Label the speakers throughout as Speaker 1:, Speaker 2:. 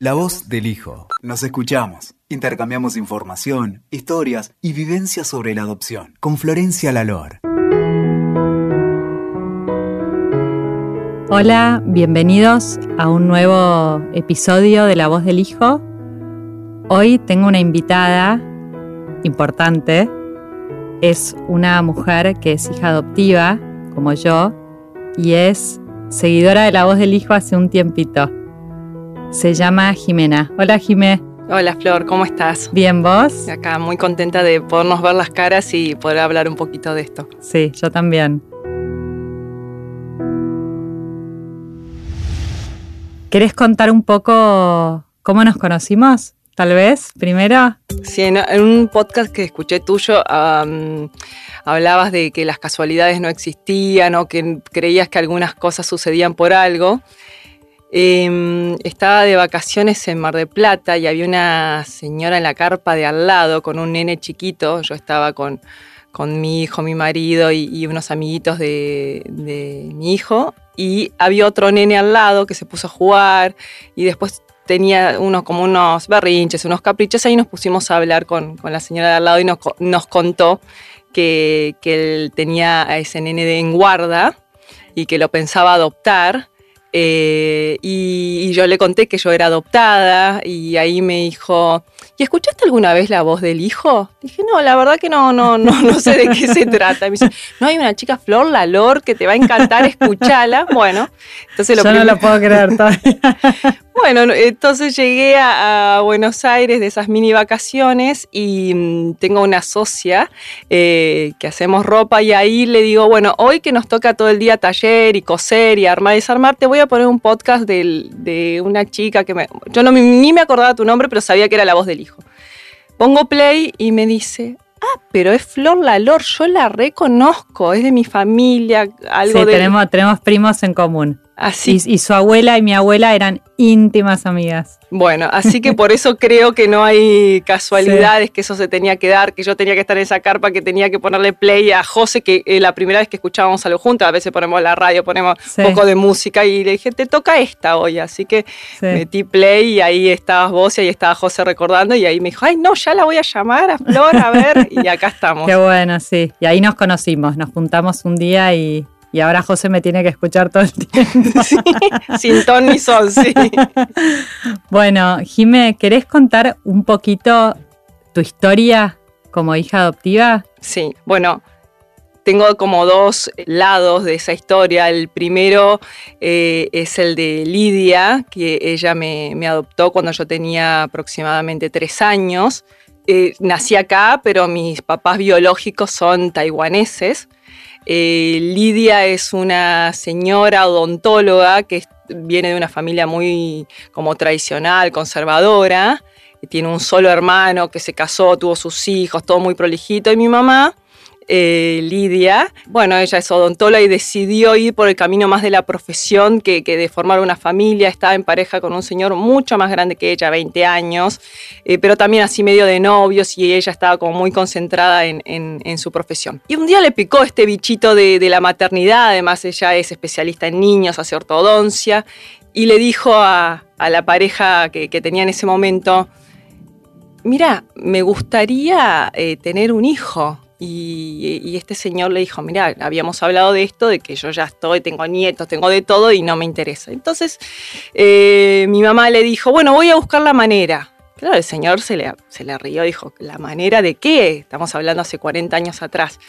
Speaker 1: La voz del hijo. Nos escuchamos. Intercambiamos información, historias y vivencias sobre la adopción. Con Florencia Lalor.
Speaker 2: Hola, bienvenidos a un nuevo episodio de La voz del hijo. Hoy tengo una invitada importante. Es una mujer que es hija adoptiva, como yo, y es seguidora de La voz del hijo hace un tiempito. Se llama Jimena. Hola Jimé.
Speaker 3: Hola Flor, ¿cómo estás?
Speaker 2: Bien, ¿vos?
Speaker 3: Acá muy contenta de podernos ver las caras y poder hablar un poquito de esto.
Speaker 2: Sí, yo también. ¿Querés contar un poco cómo nos conocimos? Tal vez, primero.
Speaker 3: Sí, en, un podcast que escuché tuyo hablabas de que las casualidades no existían o que creías que algunas cosas sucedían por algo. Em, estaba de vacaciones en Mar del Plata y había una señora en la carpa de al lado con un nene chiquito. Yo estaba con, con mi hijo, mi marido y, unos amiguitos de, mi hijo. Y había otro nene al lado que se puso a jugar y después tenía unos, como unos berrinches, unos caprichos. Ahí nos pusimos a hablar con, la señora de al lado y nos, nos contó que, que él tenía a ese nene de en guarda y que lo pensaba adoptar eh, y, yo le conté que yo era adoptada y ahí me dijo, ¿y escuchaste alguna vez la voz del hijo? Dije, no, la verdad que no, no, no, no sé de qué se trata. me dice, no hay una chica Flor Lalor que te va a encantar, escuchala. Bueno, entonces
Speaker 2: lo Yo no lo puedo creer todavía.
Speaker 3: Bueno, entonces llegué a, Buenos Aires de esas mini vacaciones y mm, tengo una socia eh, que hacemos ropa y ahí le digo, bueno, hoy que nos toca todo el día taller y coser y armar y desarmar, te voy a poner un podcast de, una chica que me... Yo no, ni me acordaba tu nombre, pero sabía que era la voz del hijo. Pongo play y me dice, ah, pero es Flor Lalor, yo la reconozco, es de mi familia, algo
Speaker 2: sí,
Speaker 3: de...
Speaker 2: Tenemos, tenemos primos en común.
Speaker 3: Así.
Speaker 2: Y, su abuela y mi abuela eran íntimas amigas.
Speaker 3: Bueno, así que por eso creo que no hay casualidades, que eso se tenía que dar, que yo tenía que estar en esa carpa, que tenía que ponerle play a José, que eh, la primera vez que escuchábamos algo juntos, a veces ponemos la radio, ponemos un poco de música y le dije, te toca esta hoy, así que metí play y ahí estabas vos y ahí estaba José recordando y ahí me dijo, ay no, ya la voy a llamar a Flor, a ver, y acá estamos.
Speaker 2: Qué bueno, sí. Y ahí nos conocimos, nos juntamos un día y y ahora José me tiene que escuchar todo el tiempo.
Speaker 3: sin ton ni sol, sí.
Speaker 2: bueno, Jime, ¿querés contar un poquito tu historia como hija adoptiva?
Speaker 3: Sí, bueno, tengo como dos lados de esa historia. El primero eh, es el de Lidia, que ella me, adoptó cuando yo tenía aproximadamente tres años. Eh, nací acá, pero mis papás biológicos son taiwaneses. Eh, Lidia es una señora odontóloga que viene de una familia muy como tradicional, conservadora. Tiene un solo hermano que se casó, tuvo sus hijos, todo muy prolijito. Y mi mamá eh, Lidia. Bueno, ella es odontóloga y decidió ir por el camino más de la profesión que, de formar una familia. Estaba en pareja con un señor mucho más grande que ella, 20 años, eh, pero también así medio de novios y ella estaba como muy concentrada en, su profesión. Y un día le picó este bichito de, la maternidad, además ella es especialista en niños, hace ortodoncia, y le dijo a, la pareja que, tenía en ese momento, mira, me gustaría eh, tener un hijo. Y, este señor le dijo, mira, habíamos hablado de esto, de que yo ya estoy, tengo nietos, tengo de todo y no me interesa. Entonces eh, mi mamá le dijo, bueno, voy a buscar la manera. Claro, el señor se le, se le rió, dijo, ¿la manera de qué? Estamos hablando hace 40 años atrás.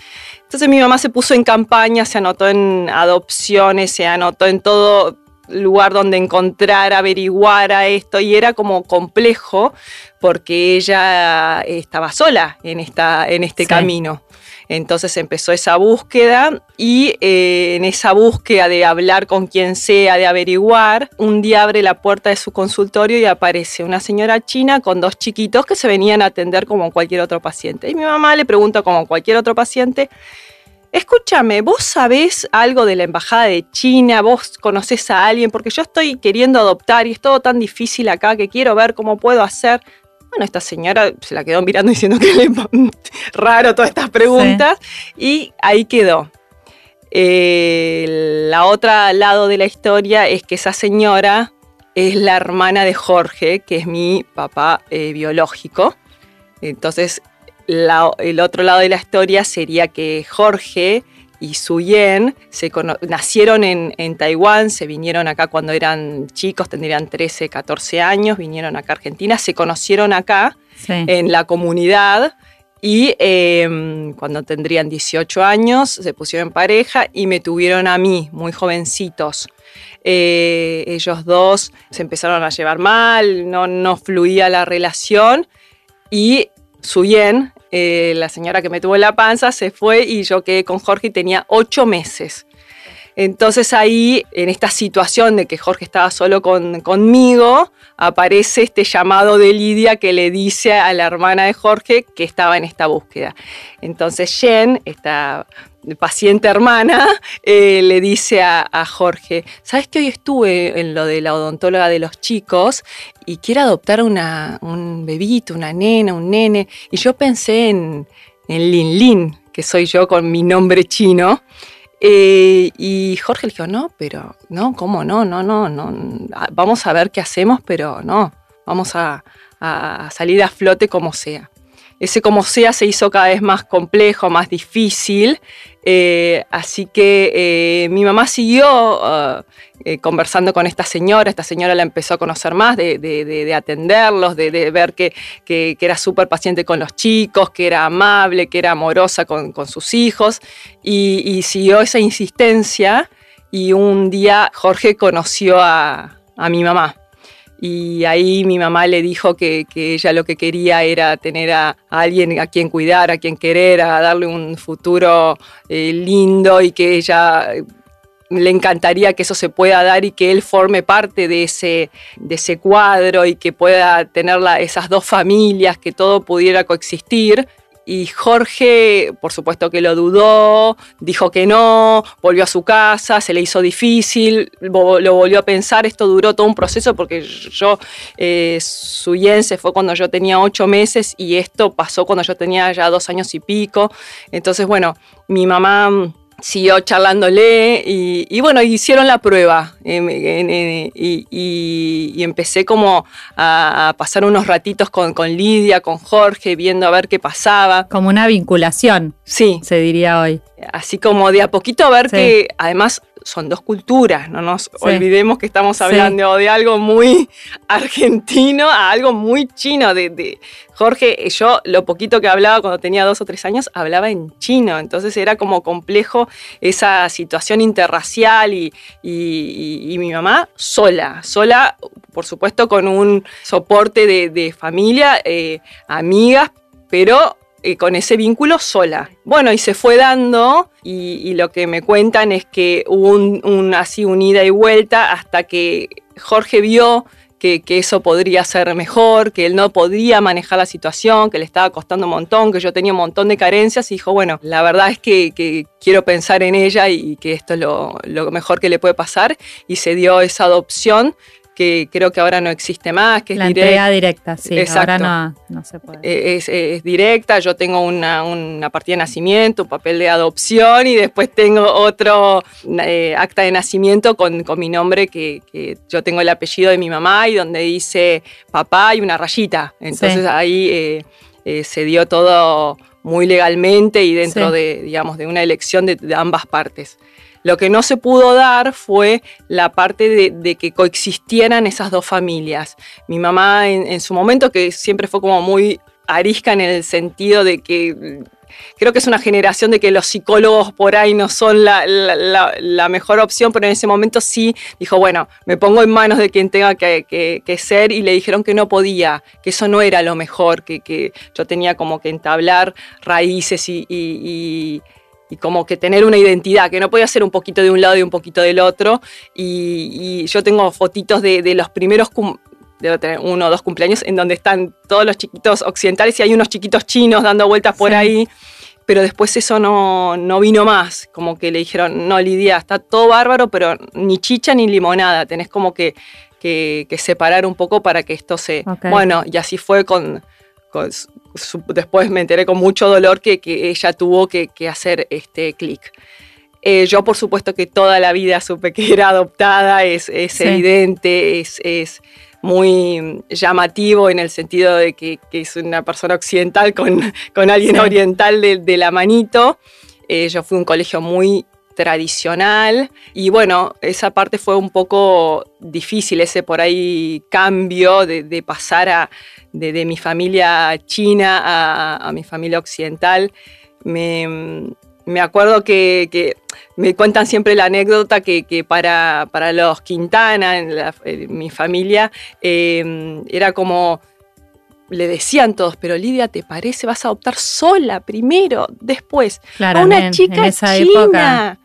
Speaker 3: Entonces mi mamá se puso en campaña, se anotó en adopciones, se anotó en todo lugar donde encontrar, averiguar a esto y era como complejo porque ella estaba sola en, esta, en este camino. Entonces empezó esa búsqueda y eh, en esa búsqueda de hablar con quien sea, de averiguar, un día abre la puerta de su consultorio y aparece una señora china con dos chiquitos que se venían a atender como cualquier otro paciente. Y mi mamá le pregunta como cualquier otro paciente, Escúchame, ¿vos sabés algo de la embajada de China? ¿Vos conocés a alguien? Porque yo estoy queriendo adoptar y es todo tan difícil acá que quiero ver cómo puedo hacer. Bueno, esta señora se la quedó mirando diciendo que le raro todas estas preguntas y ahí quedó. Eh, la otra lado de la historia es que esa señora es la hermana de Jorge, que es mi papá eh, biológico. Entonces, el otro lado de la historia sería que Jorge y Suyen se nacieron en, Taiwán, se vinieron acá cuando eran chicos, tendrían 13, 14 años, vinieron acá a Argentina, se conocieron acá en la comunidad y em, cuando tendrían 18 años se pusieron en pareja y me tuvieron a mí, muy jovencitos. Eh, ellos dos se empezaron a llevar mal, no, no fluía la relación y Suyen eh, la señora que me tuvo en la panza se fue y yo quedé con Jorge y tenía ocho meses. Entonces ahí, en esta situación de que Jorge estaba solo conmigo, aparece este llamado de Lidia que le dice a la hermana de Jorge que estaba en esta búsqueda. Entonces Jen, esta paciente hermana, eh, le dice a, Jorge, ¿sabes que hoy estuve en lo de la odontóloga de los chicos y quiero adoptar un bebito, una nena, un nene? Y yo pensé en, en Lin Lin, que soy yo con mi nombre chino. Eh, y Jorge le dijo, no, pero no, ¿cómo no? No, no, no. Vamos a ver qué hacemos, pero no, vamos a salir a flote como sea ese como sea se hizo cada vez más complejo, más difícil. Eh, así que eh, mi mamá siguió uh, eh, conversando con esta señora, esta señora la empezó a conocer más, de, atenderlos, de, ver que, era súper paciente con los chicos, que era amable, que era amorosa con, sus hijos, y, siguió esa insistencia y un día Jorge conoció a mi mamá y ahí mi mamá le dijo que, ella lo que quería era tener a, alguien a quien cuidar, a quien querer, a darle un futuro eh, lindo y que ella eh, le encantaría que eso se pueda dar y que él forme parte de ese, de ese cuadro y que pueda tener esas dos familias, que todo pudiera coexistir. Y Jorge, por supuesto que lo dudó, dijo que no, volvió a su casa, se le hizo difícil, lo volvió a pensar, esto duró todo un proceso porque yo, eh, Suyen se fue cuando yo tenía ocho meses y esto pasó cuando yo tenía ya dos años y pico. Entonces, bueno, mi mamá siguió charlándole y, bueno, hicieron la prueba y, empecé como a, pasar unos ratitos con, con, Lidia, con Jorge, viendo a ver qué pasaba.
Speaker 2: Como una vinculación.
Speaker 3: Sí.
Speaker 2: Se diría hoy.
Speaker 3: Así como de a poquito a ver que además son dos culturas, no nos olvidemos que estamos hablando de algo muy argentino a algo muy chino. De, Jorge, yo lo poquito que hablaba cuando tenía dos o tres años, hablaba en chino, entonces era como complejo esa situación interracial y, mi mamá sola, sola, por supuesto con un soporte de, familia, eh, amigas, pero eh, con ese vínculo sola. Bueno, y se fue dando, y, lo que me cuentan es que hubo un, así un ida y vuelta hasta que Jorge vio que, eso podría ser mejor, que él no podía manejar la situación, que le estaba costando un montón, que yo tenía un montón de carencias y dijo, bueno, la verdad es que, quiero pensar en ella y, que esto es lo, lo, mejor que le puede pasar y se dio esa adopción que creo que ahora no existe más, que
Speaker 2: la es entrega directa, sí, ahora no, no, se puede.
Speaker 3: Eh, es, directa, yo tengo una, una, partida de nacimiento, un papel de adopción y después tengo otro eh, acta de nacimiento con, con mi nombre, que, que, yo tengo el apellido de mi mamá y donde dice papá y una rayita. Entonces ahí eh, se dio todo muy legalmente y dentro de, digamos, de una elección de ambas partes. Lo que no se pudo dar fue la parte de, que coexistieran esas dos familias. Mi mamá en, su momento, que siempre fue como muy arisca en el sentido de que creo que es una generación de que los psicólogos por ahí no son la, mejor opción, pero en ese momento sí dijo, bueno, me pongo en manos de quien tenga que, ser y le dijeron que no podía, que eso no era lo mejor, que, yo tenía como que entablar raíces y y como que tener una identidad, que no podía ser un poquito de un lado y un poquito del otro. Y, yo tengo fotitos de, los primeros, debo tener uno o dos cumpleaños, en donde están todos los chiquitos occidentales y hay unos chiquitos chinos dando vueltas por ahí. Pero después eso no, no, vino más, como que le dijeron, no, Lidia, está todo bárbaro, pero ni chicha ni limonada, tenés como que, que, separar un poco para que esto se... Bueno, y así fue con, después me enteré con mucho dolor que, ella tuvo que, hacer este clic. Eh, yo, por supuesto, que toda la vida supe que era adoptada, es, evidente, es, muy llamativo en el sentido de que, es una persona occidental con, alguien oriental de, la manito. Eh, yo fui a un colegio muy tradicional y bueno, esa parte fue un poco difícil, ese por ahí cambio de, pasar a, de, mi familia china a, mi familia occidental. Me, acuerdo que, me cuentan siempre la anécdota que, para, para, los Quintana, en, mi familia, eh, era como le decían todos, pero Lidia, ¿te parece? Vas a adoptar sola primero, después. a una chica china.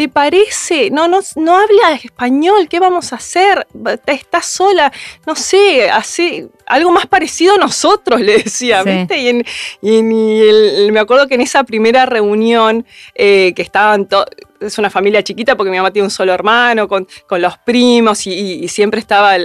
Speaker 3: ¿Te parece? No, no, no habla español, ¿qué vamos a hacer? Estás sola, no sé, hace algo más parecido a nosotros, le decía, ¿viste? Y, me acuerdo que en esa primera reunión eh, que estaban todos es una familia chiquita porque mi mamá tiene un solo hermano, con, los primos, y, siempre estaba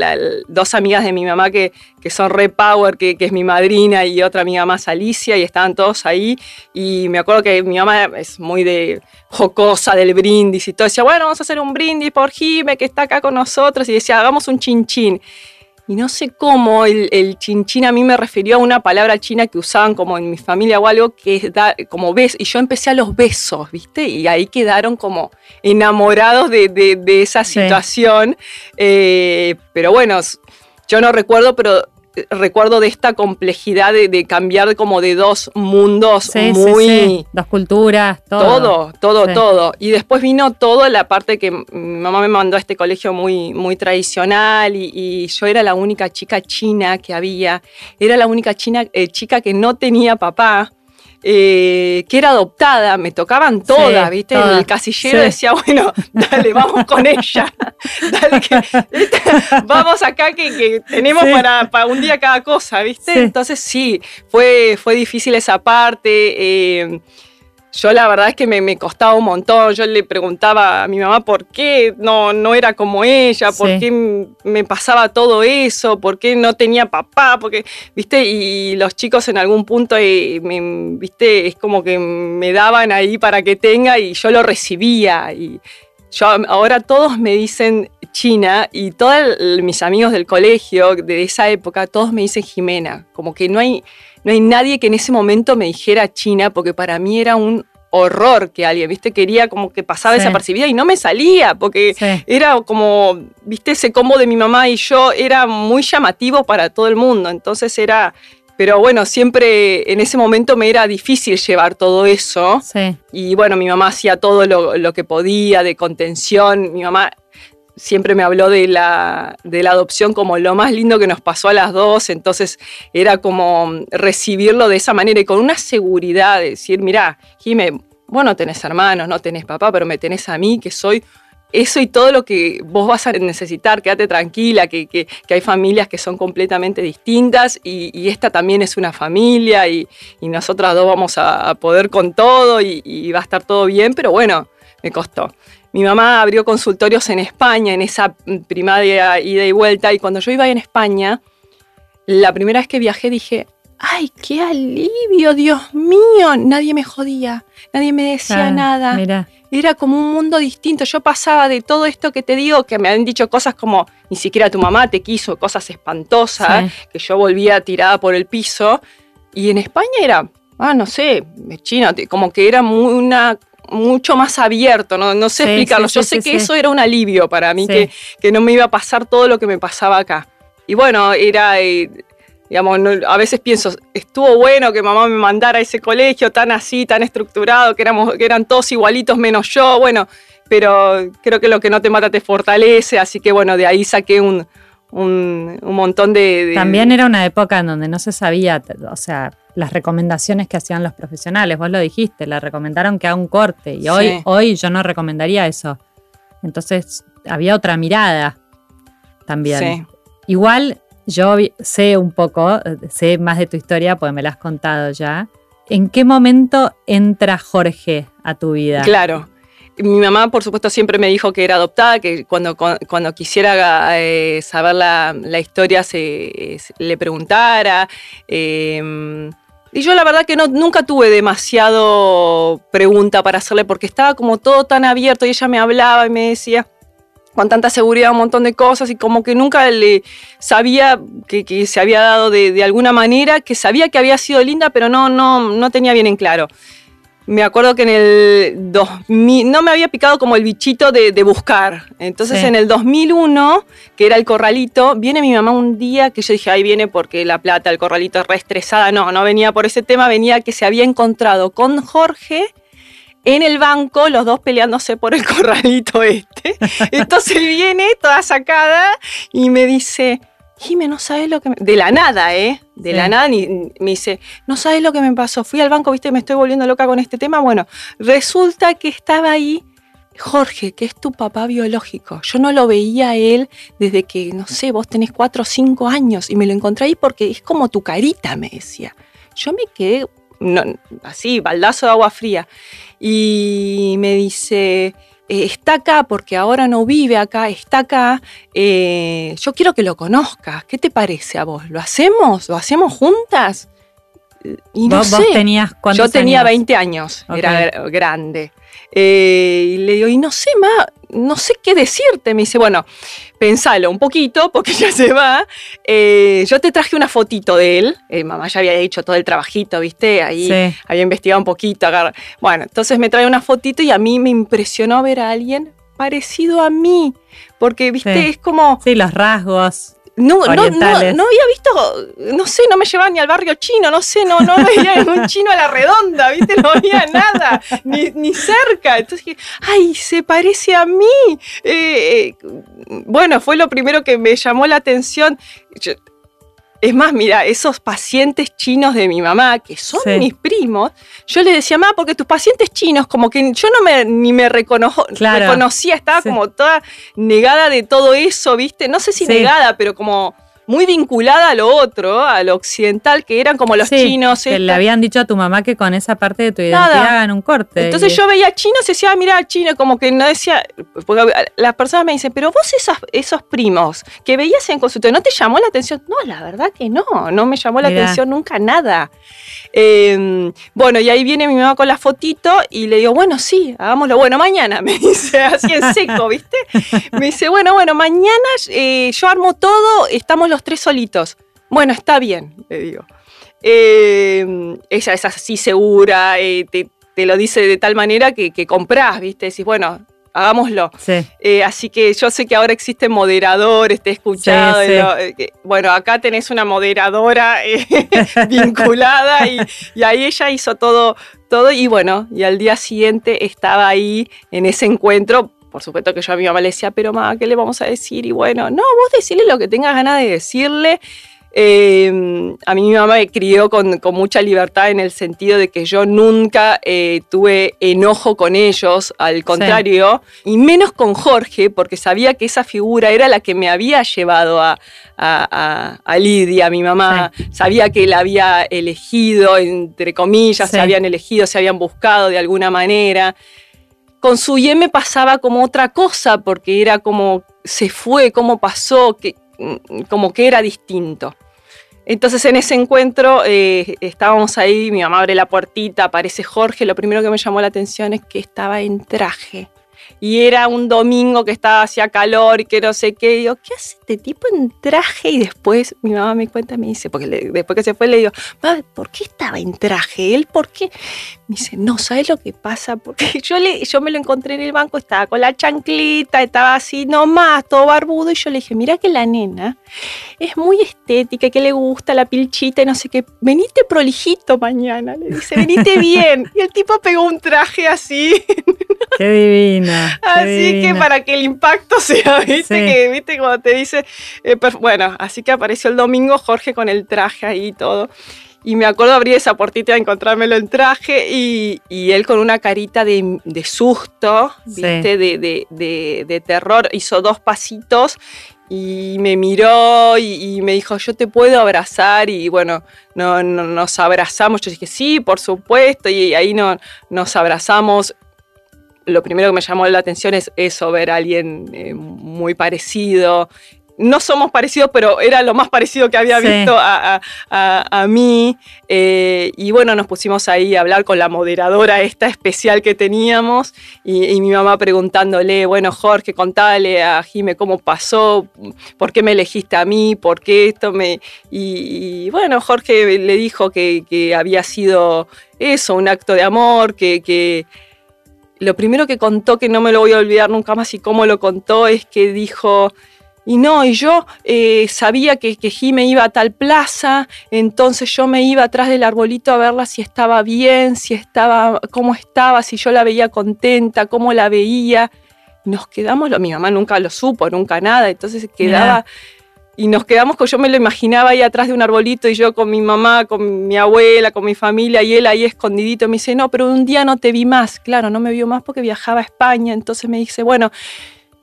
Speaker 3: dos amigas de mi mamá que, que son re power, que, es mi madrina, y otra amiga más, Alicia, y estaban todos ahí. Y me acuerdo que mi mamá es muy de jocosa del brindis y todo. Decía, bueno, vamos a hacer un brindis por Jime, que está acá con nosotros, y decía, hagamos un chinchín. Y no sé cómo el, el chinchín a mí me refirió a una palabra china que usaban como en mi familia o algo que es como beso. Y yo empecé a los besos, ¿viste? Y ahí quedaron como enamorados de, esa situación. Eh, pero bueno, yo no recuerdo, pero recuerdo de esta complejidad de, cambiar como de dos mundos muy...
Speaker 2: Dos culturas,
Speaker 3: todo. Todo, todo, Y después vino toda la parte que mi mamá me mandó a este colegio muy, muy tradicional y, yo era la única chica china que había. Era la única china, eh, chica que no tenía papá. Eh, que era adoptada, me tocaban todas, ¿viste? El casillero decía, bueno, dale, vamos con ella. dale, que, vamos acá que, tenemos para, para, un día cada cosa, ¿viste? Entonces sí, fue, fue difícil esa parte. Eh, yo la verdad es que me, costaba un montón. Yo le preguntaba a mi mamá por qué no, no era como ella, por qué me pasaba todo eso, por qué no tenía papá, porque, viste, y los chicos en algún punto, eh, viste, es como que me daban ahí para que tenga y yo lo recibía. Y yo ahora todos me dicen China y todos mis amigos del colegio de esa época, todos me dicen Jimena, como que no hay no hay nadie que en ese momento me dijera China, porque para mí era un horror que alguien, viste, quería como que pasaba desapercibida y no me salía, porque era como, viste, ese combo de mi mamá y yo era muy llamativo para todo el mundo, entonces era, pero bueno, siempre en ese momento me era difícil llevar todo eso. Y bueno, mi mamá hacía todo lo, lo, que podía de contención. Mi mamá siempre me habló de la, de la adopción como lo más lindo que nos pasó a las dos, entonces era como recibirlo de esa manera y con una seguridad de decir, mira, Jime, vos no tenés hermanos, no tenés papá, pero me tenés a mí, que soy eso y todo lo que vos vas a necesitar, quédate tranquila, que, que, hay familias que son completamente distintas y, esta también es una familia y, y nosotras dos vamos a, poder con todo y va a estar todo bien, pero bueno, me costó. Mi mamá abrió consultorios en España en esa primaria ida y vuelta y cuando yo iba en España, la primera vez que viajé dije, ¡ay, qué alivio, Dios mío! Nadie me jodía, nadie me decía nada. Era como un mundo distinto. Yo pasaba de todo esto que te digo, que me han dicho cosas como ni siquiera tu mamá te quiso, cosas espantosas, que yo volvía tirada por el piso. Y en España era, ah, no sé, chino, como que era muy una mucho más abierto, no, no sé explicarlo. Yo sé que eso era un alivio para mí, que, que, no me iba a pasar todo lo que me pasaba acá. Y bueno, era, eh, digamos, a veces pienso, estuvo bueno que mamá me mandara a ese colegio tan así, tan estructurado, que, éramos, que eran todos igualitos menos yo, bueno, pero creo que lo que no te mata te fortalece, así que bueno, de ahí saqué un, un, montón de,
Speaker 2: También era una época en donde no se sabía, o sea, las recomendaciones que hacían los profesionales, vos lo dijiste, le recomendaron que haga un corte y hoy, hoy yo no recomendaría eso. Entonces había otra mirada también. Igual yo sé un poco, sé más de tu historia porque me la has contado ya. ¿En qué momento entra Jorge a tu vida?
Speaker 3: Claro. Mi mamá, por supuesto, siempre me dijo que era adoptada, que cuando, quisiera eh, saber la, historia se, le preguntara. Em, Y yo la verdad que no, nunca tuve demasiado pregunta para hacerle porque estaba como todo tan abierto y ella me hablaba y me decía con tanta seguridad un montón de cosas y como que nunca le sabía que, se había dado de, de, alguna manera, que sabía que había sido linda, pero no, no, no tenía bien en claro me acuerdo que en el 2000, no me había picado como el bichito de, buscar. Entonces en el 2001, que era el corralito, viene mi mamá un día que yo dije, ahí viene porque la plata, el corralito es reestresada. No, no venía por ese tema, venía que se había encontrado con Jorge en el banco, los dos peleándose por el corralito este. Entonces viene toda sacada y me dice, Jime, no sabes lo que me... De la nada, ¿eh? De la nada, ni, me dice, no sabes lo que me pasó. Fui al banco, viste, me estoy volviendo loca con este tema. Bueno, resulta que estaba ahí Jorge, que es tu papá biológico. Yo no lo veía a él desde que, no sé, vos tenés cuatro o cinco años y me lo encontré ahí porque es como tu carita, me decía. Yo me quedé así, baldazo de agua fría. Y me dice, eh, está acá porque ahora no vive acá, está acá, eh, yo quiero que lo conozcas. ¿Qué te parece a vos? ¿Lo hacemos? ¿Lo hacemos juntas?
Speaker 2: Y no ¿Vos, sé. tenías
Speaker 3: Yo tenía 20 años, era grande. Eh, y le digo, y no sé más, no sé qué decirte. Me dice, bueno, pensalo un poquito porque ya se va. Eh, yo te traje una fotito de él. Eh, mamá ya había hecho todo el trabajito, ¿viste? Ahí había investigado un poquito. Bueno, entonces me trae una fotito y a mí me impresionó ver a alguien parecido a mí. Porque, ¿viste? Es como...
Speaker 2: Sí, los rasgos.
Speaker 3: No, no, no, no, había visto, no sé, no me llevaba ni al barrio chino, no sé, no, no veía un chino a la redonda, ¿viste? No había nada, ni, ni cerca. Entonces dije, ay, se parece a mí. Eh, eh, bueno, fue lo primero que me llamó la atención. Es más, mira, esos pacientes chinos de mi mamá, que son mis primos, yo le decía, mamá, porque tus pacientes chinos, como que yo no me, ni me reconocía, estaba como toda negada de todo eso, ¿viste? No sé si negada, pero como muy vinculada a lo otro, a lo occidental, que eran como los chinos.
Speaker 2: Que le habían dicho a tu mamá que con esa parte de tu identidad hagan un corte.
Speaker 3: Entonces yo veía chinos y decía, ah, mira, chino, como que no decía, porque las personas me dicen, pero vos esos, esos primos que veías en consultorio, ¿no te llamó la atención? No, la verdad que no, no me llamó la atención nunca nada. Em, bueno, y ahí viene mi mamá con la fotito y le digo, bueno, sí, hagámoslo. Bueno, mañana, me dice, así en seco, ¿viste? Me dice, bueno, bueno, mañana eh, yo armo todo, estamos los tres solitos. Bueno, está bien, le digo. Em, ella es así segura, eh, te, lo dice de tal manera que, que comprás, ¿viste? Decís, bueno, hagámoslo. Eh, así que yo sé que ahora existe moderador, esté escuchado. Eh, bueno, acá tenés una moderadora eh, vinculada y, ahí ella hizo todo, todo y bueno, y al día siguiente estaba ahí en ese encuentro. Por supuesto que yo a mi mamá le decía, pero mamá, ¿qué le vamos a decir? Y bueno, no, vos decirle lo que tengas ganas de decirle. Em, a mí mi mamá me crió con, mucha libertad en el sentido de que yo nunca eh, tuve enojo con ellos, al contrario, y menos con Jorge, porque sabía que esa figura era la que me había llevado a, Lidia, mi mamá. Sabía que la había elegido, entre comillas, se habían elegido, se habían buscado de alguna manera. Con su me pasaba como otra cosa, porque era como se fue, cómo pasó, que, mm, como que era distinto. Entonces en ese encuentro eh, estábamos ahí, mi mamá abre la puertita, aparece Jorge, lo primero que me llamó la atención es que estaba en traje y era un domingo que estaba hacía calor y que no sé qué. Y digo, ¿qué hace este tipo en traje? Y después mi mamá me cuenta, me dice, porque después que se fue le digo, ¿por qué estaba en traje? ¿Él por qué? Me dice, no, ¿sabes lo que pasa? Porque yo, le, yo me lo encontré en el banco, estaba con la chanclita, estaba así nomás, todo barbudo. Y yo le dije, mira que la nena es muy estética, que le gusta la pilchita y no sé qué. Venite prolijito mañana, le dice, venite bien. Y el tipo pegó un traje así.
Speaker 2: Qué divina.
Speaker 3: Así que para que el impacto sea, viste, que, viste, cuando te dice, eh, bueno, así que apareció el domingo Jorge con el traje ahí y todo. Y me acuerdo abrir esa puertita a encontrármelo en traje y, él con una carita de, susto, ¿viste? De, terror. Hizo dos pasitos y me miró y, me dijo, yo te puedo abrazar. Y bueno, no, nos abrazamos. Yo dije, sí, por supuesto. Y ahí no, nos abrazamos lo primero que me llamó la atención es eso, ver a alguien eh, muy parecido. no somos parecidos, pero era lo más parecido que había visto a, mí. Eh, y bueno, nos pusimos ahí a hablar con la moderadora esta especial que teníamos y, mi mamá preguntándole, bueno, Jorge, contale a Jime cómo pasó, por qué me elegiste a mí, por qué esto me... Y, bueno, Jorge le dijo que, había sido eso, un acto de amor, que, que lo primero que contó, que no me lo voy a olvidar nunca más y cómo lo contó, es que dijo, y no, y yo eh, sabía que, que Jime iba a tal plaza, entonces yo me iba atrás del arbolito a verla si estaba bien, si estaba, cómo estaba, si yo la veía contenta, cómo la veía. Nos quedamos, mi mamá nunca lo supo, nunca nada, entonces quedaba... Y nos quedamos, yo me lo imaginaba ahí atrás de un arbolito y yo con mi mamá, con mi abuela, con mi familia y él ahí escondidito. Me dice, no, pero un día no te vi más. Claro, no me vio más porque viajaba a España. Entonces me dice, bueno,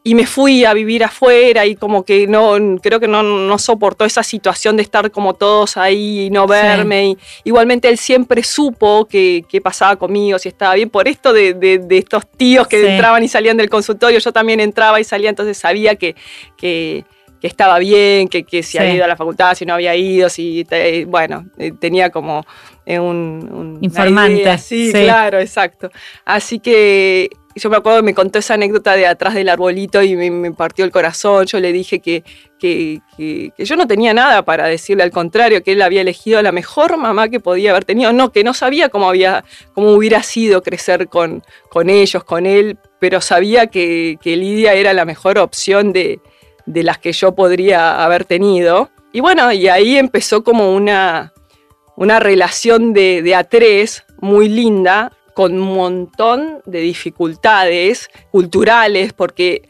Speaker 3: y me fui a vivir afuera y como que no, creo que no, no soportó esa situación de estar como todos ahí y no verme. Y, igualmente él siempre supo qué pasaba conmigo, si estaba bien. Por esto de, de, estos tíos que entraban y salían del consultorio, yo también entraba y salía, entonces sabía que, que, estaba bien, que, que si había ido a la facultad, si no había ido, si, bueno, eh, tenía como eh, un...
Speaker 2: Informante.
Speaker 3: sí, claro, exacto. Así que yo me acuerdo que me contó esa anécdota de atrás del arbolito y me, partió el corazón. Yo le dije que, que, yo no tenía nada para decirle al contrario, que él había elegido la mejor mamá que podía haber tenido. No, que no sabía cómo, había, cómo hubiera sido crecer con, con ellos, con él, pero sabía que, Lidia era la mejor opción de, de las que yo podría haber tenido. Y bueno, y ahí empezó como una, una relación de, de a tres muy linda, con un montón de dificultades culturales, porque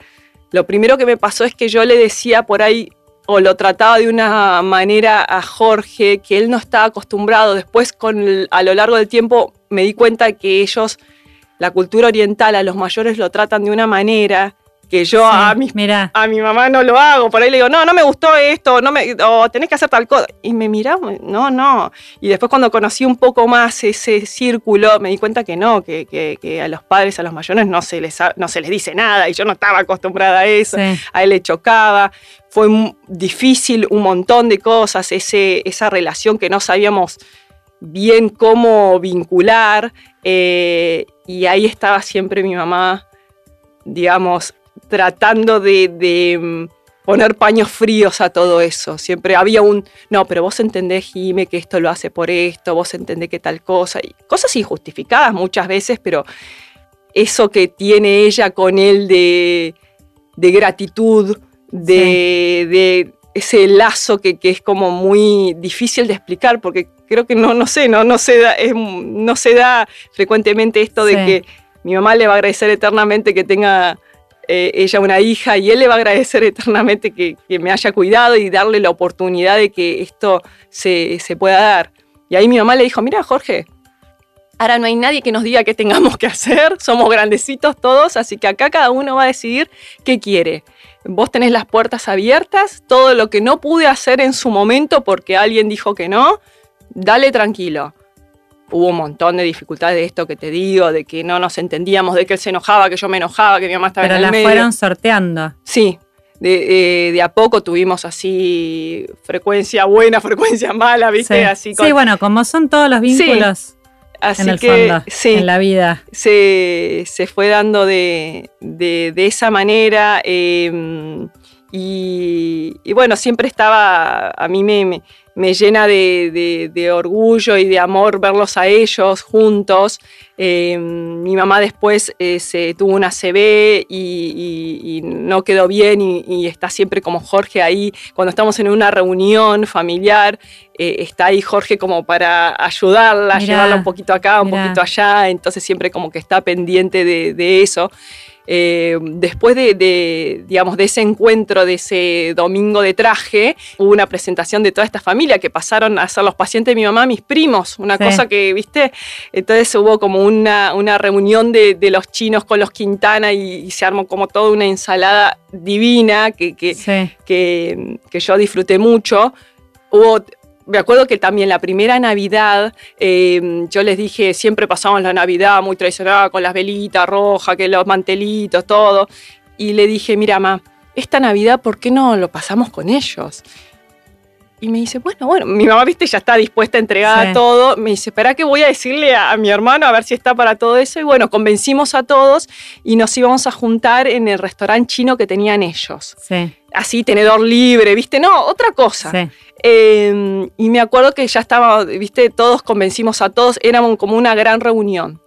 Speaker 3: lo primero que me pasó es que yo le decía por ahí, o lo trataba de una manera a Jorge, que él no estaba acostumbrado. Después, con a lo largo del tiempo, me di cuenta que ellos, la cultura oriental, a los mayores lo tratan de una manera que yo a, mi, a mi mamá no lo hago. Por ahí le digo, no, no me gustó esto, no me, o tenés que hacer tal cosa. Y me miraba, no, no. Y después cuando conocí un poco más ese círculo, me di cuenta que no, que, que, a los padres, a los mayores no se, les, no se les dice nada. Y yo no estaba acostumbrada a eso. A él le chocaba. Fue difícil un montón de cosas, ese, esa relación que no sabíamos bien cómo vincular. Eh, y ahí estaba siempre mi mamá, digamos, tratando de, mm, poner paños fríos a todo eso. Siempre había un, no, pero vos entendés, Jime, que esto lo hace por esto, vos entendés que tal cosa. Y cosas injustificadas muchas veces, pero eso que tiene ella con él de, gratitud, de, ese lazo que, es como muy difícil de explicar, porque creo que no, no sé, no, no, se da, no se da frecuentemente esto de que mi mamá le va a agradecer eternamente que tenga eh, ella una hija y él le va a agradecer eternamente que, me haya cuidado y darle la oportunidad de que esto se, pueda dar. Y ahí mi mamá le dijo, mira Jorge, ahora no hay nadie que nos diga qué tengamos que hacer, somos grandecitos todos, así que acá cada uno va a decidir qué quiere. Vos tenés las puertas abiertas, todo lo que no pude hacer en su momento porque alguien dijo que no, dale tranquilo hubo un montón de dificultades de esto que te digo, de que no nos entendíamos, de que él se enojaba, que yo me enojaba, que mi mamá estaba
Speaker 2: Pero
Speaker 3: en el
Speaker 2: la fueron sorteando.
Speaker 3: Sí, de, a poco tuvimos así frecuencia buena, frecuencia mala, ¿viste?
Speaker 2: Sí,
Speaker 3: así
Speaker 2: sí bueno, como son todos los vínculos
Speaker 3: así
Speaker 2: en el
Speaker 3: que,
Speaker 2: fondo, en la vida.
Speaker 3: Se, fue dando de, esa manera. Em, y, bueno, siempre estaba, a mí me me llena de, orgullo y de amor verlos a ellos juntos. Eh, mi mamá después eh, se tuvo una CB y, no quedó bien y, está siempre como Jorge ahí. Cuando estamos en una reunión familiar, eh, está ahí Jorge como para ayudarla, llevarla un poquito acá, un poquito allá. Entonces siempre como que está pendiente de, de eso. Eh, después de, digamos, de ese encuentro, de ese domingo de traje, hubo una presentación de toda esta familia que pasaron a ser los pacientes de mi mamá, mis primos, una cosa que, viste, entonces hubo como una, una reunión de, los chinos con los Quintana y, se armó como toda una ensalada divina que, que, que, que yo disfruté mucho. Hubo me acuerdo que también la primera Navidad, em, yo les dije, siempre pasamos la Navidad muy tradicional, con las velitas rojas, que los mantelitos, todo. Y le dije, mira, mamá, esta Navidad, ¿por qué no lo pasamos con ellos? Y me dice, bueno, bueno, mi mamá, viste, ya está dispuesta a entregar todo. Me dice, espera que voy a decirle a, mi hermano a ver si está para todo eso. Y bueno, convencimos a todos y nos íbamos a juntar en el restaurante chino que tenían ellos. Sí. Así, tenedor libre, viste, no, otra cosa. Sí. Em, y me acuerdo que ya estaba, viste, todos convencimos a todos, éramos como una gran reunión.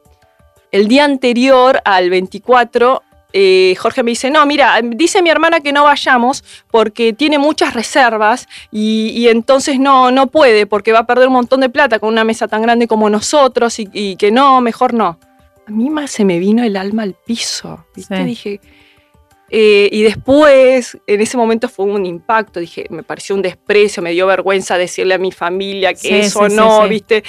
Speaker 3: El día anterior al 24 eh, Jorge me dice, no, mira, dice mi hermana que no vayamos porque tiene muchas reservas y, entonces no, no puede porque va a perder un montón de plata con una mesa tan grande como nosotros y, que no, mejor no. A mí más se me vino el alma al piso, ¿viste? Dije, eh, y después, en ese momento fue un impacto, dije, me pareció un desprecio, me dio vergüenza decirle a mi familia que eso no, ¿viste?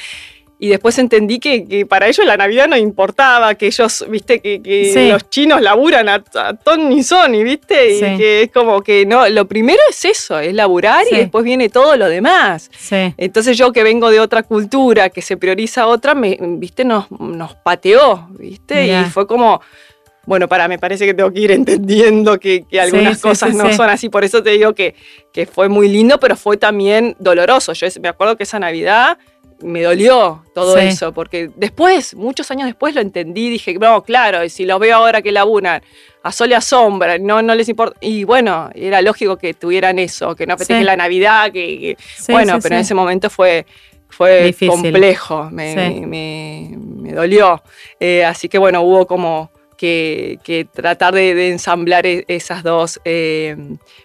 Speaker 3: Y después entendí que, para ellos la Navidad no importaba, que ellos, viste, que, los chinos laburan a, ton ni son, viste, y que es como que no, lo primero es eso, es laburar y después viene todo lo demás. Entonces yo que vengo de otra cultura, que se prioriza otra, me, viste, nos, nos pateó, viste, y fue como, bueno, para, me parece que tengo que ir entendiendo que, algunas cosas no son así, por eso te digo que, que fue muy lindo, pero fue también doloroso. Yo me acuerdo que esa Navidad me dolió todo eso, porque después, muchos años después lo entendí, dije, no, claro, y si lo veo ahora que laburan a sol y a sombra, no, no les importa. Y bueno, era lógico que tuvieran eso, que no festejen la Navidad, que, bueno, pero en ese momento fue, fue complejo, me, dolió. Eh, así que bueno, hubo como que, tratar de, ensamblar e, esas dos eh,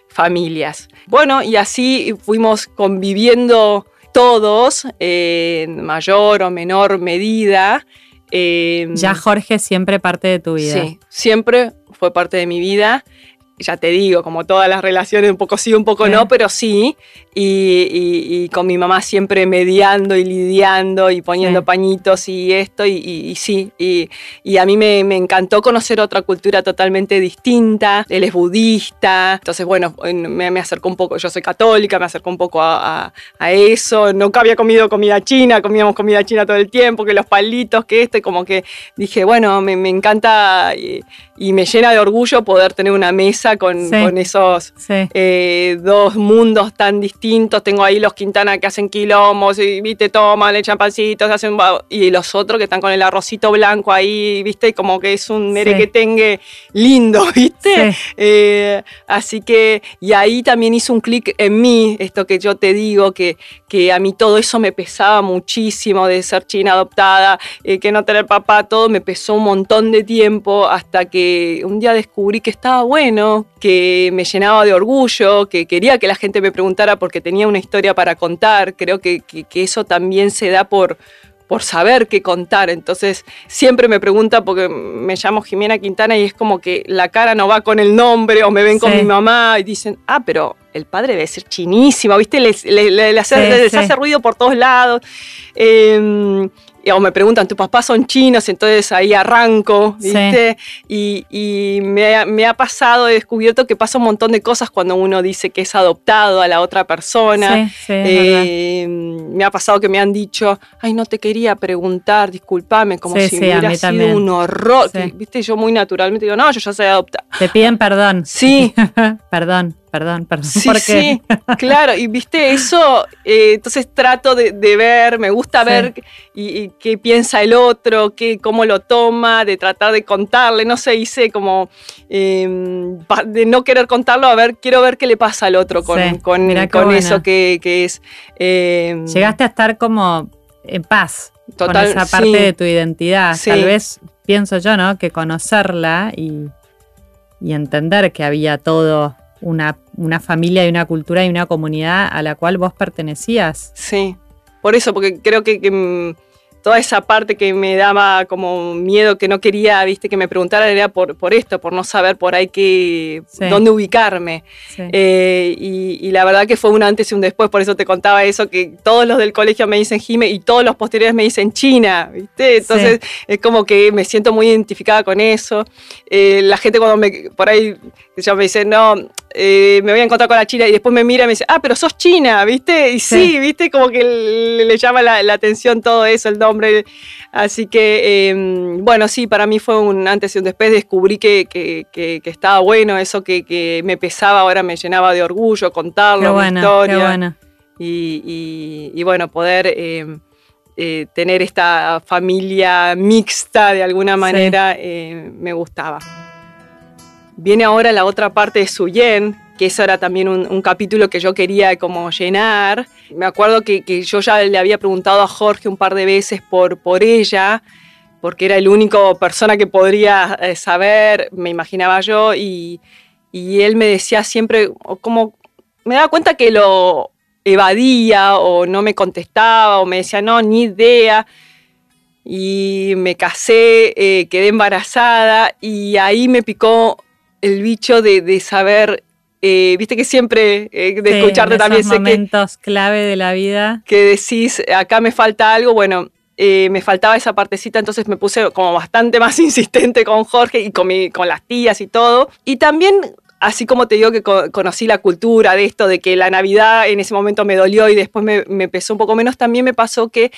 Speaker 3: familias. Bueno, y así fuimos conviviendo todos, en mayor o menor medida.
Speaker 2: Em, ya Jorge siempre parte de tu vida.
Speaker 3: Sí, siempre fue parte de mi vida ya te digo, como todas las relaciones, un poco sí, un poco no, pero sí. Y, con mi mamá siempre mediando y lidiando y poniendo pañitos y esto, y, sí. Y, a mí me, encantó conocer otra cultura totalmente distinta. Él es budista, entonces, bueno, me, me acercó un poco, yo soy católica, me acercó un poco a, eso. Nunca había comido comida china, comíamos comida china todo el tiempo, que los palitos, que esto, y como que dije, bueno, me, me encanta y me llena de orgullo poder tener una mesa con, esos eh, dos mundos tan distintos. Tengo ahí los Quintana que hacen quilombos y, viste, toman, echan pancitos, hacen... Y los otros que están con el arrocito blanco ahí, viste, como que es un merequetengue lindo, viste. Eh, así que, y ahí también hizo un clic en mí, esto que yo te digo, que, que a mí todo eso me pesaba muchísimo de ser china adoptada, eh, que no tener papá, todo me pesó un montón de tiempo hasta que un día descubrí que estaba bueno, que me llenaba de orgullo, que quería que la gente me preguntara porque tenía una historia para contar. Creo que, eso también se da por, por saber qué contar. Entonces, siempre me pregunta, porque me llamo Jimena Quintana y es como que la cara no va con el nombre, o me ven con mi mamá y dicen, ah, pero el padre debe ser chinísimo, ¿viste? Les, hace, ruido por todos lados. Em, o me preguntan, ¿tus papás son chinos? Entonces ahí arranco, ¿viste? Y, me, ha pasado, he descubierto que pasa un montón de cosas cuando uno dice que es adoptado a la otra persona. Eh, me ha pasado que me han dicho, ay, no te quería preguntar, discúlpame, como si hubiera sido un horror. ¿Viste? Yo muy naturalmente digo, no, yo ya soy adoptada.
Speaker 2: Te piden perdón.
Speaker 3: Sí.
Speaker 2: perdón perdón, perdón.
Speaker 3: Sí, sí, claro, y viste eso, eh, entonces trato de, ver, me gusta ver y, qué piensa el otro, qué, cómo lo toma, de tratar de contarle, no sé, hice como em, de no querer contarlo, a ver, quiero ver qué le pasa al otro con, con, eso que, es.
Speaker 2: Em, Llegaste a estar como en paz. con esa parte de tu identidad. Tal vez pienso yo, ¿no? Que conocerla y, y entender que había todo una, una familia y una cultura y una comunidad a la cual vos pertenecías.
Speaker 3: Sí, por eso, porque creo que, mm, toda esa parte que me daba como miedo, que no quería, viste, que me preguntaran, era por, por esto, por no saber por ahí qué, dónde ubicarme. Eh, y, la verdad que fue un antes y un después, por eso te contaba eso, que todos los del colegio me dicen Jime y todos los posteriores me dicen China, viste. Entonces es como que me siento muy identificada con eso. Eh, la gente cuando me, por ahí, ya me dice, no, eh, me voy a encontrar con la china y después me mira y me dice, ah, pero sos china, ¿viste? Y sí, ¿viste? Como que le, llama la, atención todo eso, el nombre. Así que, em, bueno, sí, para mí fue un antes y un después. Descubrí que, que, estaba bueno, eso que, me pesaba, ahora me llenaba de orgullo contarlo, qué historia. Qué bueno. Y, y, bueno, poder em, eh, tener esta familia mixta de alguna manera eh, me gustaba. Viene ahora la otra parte de Suyen, que eso era también un, capítulo que yo quería como llenar. Me acuerdo que, yo ya le había preguntado a Jorge un par de veces por, por ella, porque era el único persona que podría eh, saber, me imaginaba yo, y, y él me decía siempre, como me daba cuenta que lo evadía o no me contestaba o me decía, no, ni idea y me casé, eh, quedé embarazada y ahí me picó el bicho de, saber, eh, viste que siempre, eh, de escucharte también
Speaker 2: sé momentos clave de la vida.
Speaker 3: Que decís, acá me falta algo, bueno, eh, me faltaba esa partecita, entonces me puse como bastante más insistente con Jorge y con, con las tías y todo. Y también así como te digo que conocí la cultura de esto, de que la Navidad en ese momento me dolió y después me, me pesó un poco menos, también me pasó que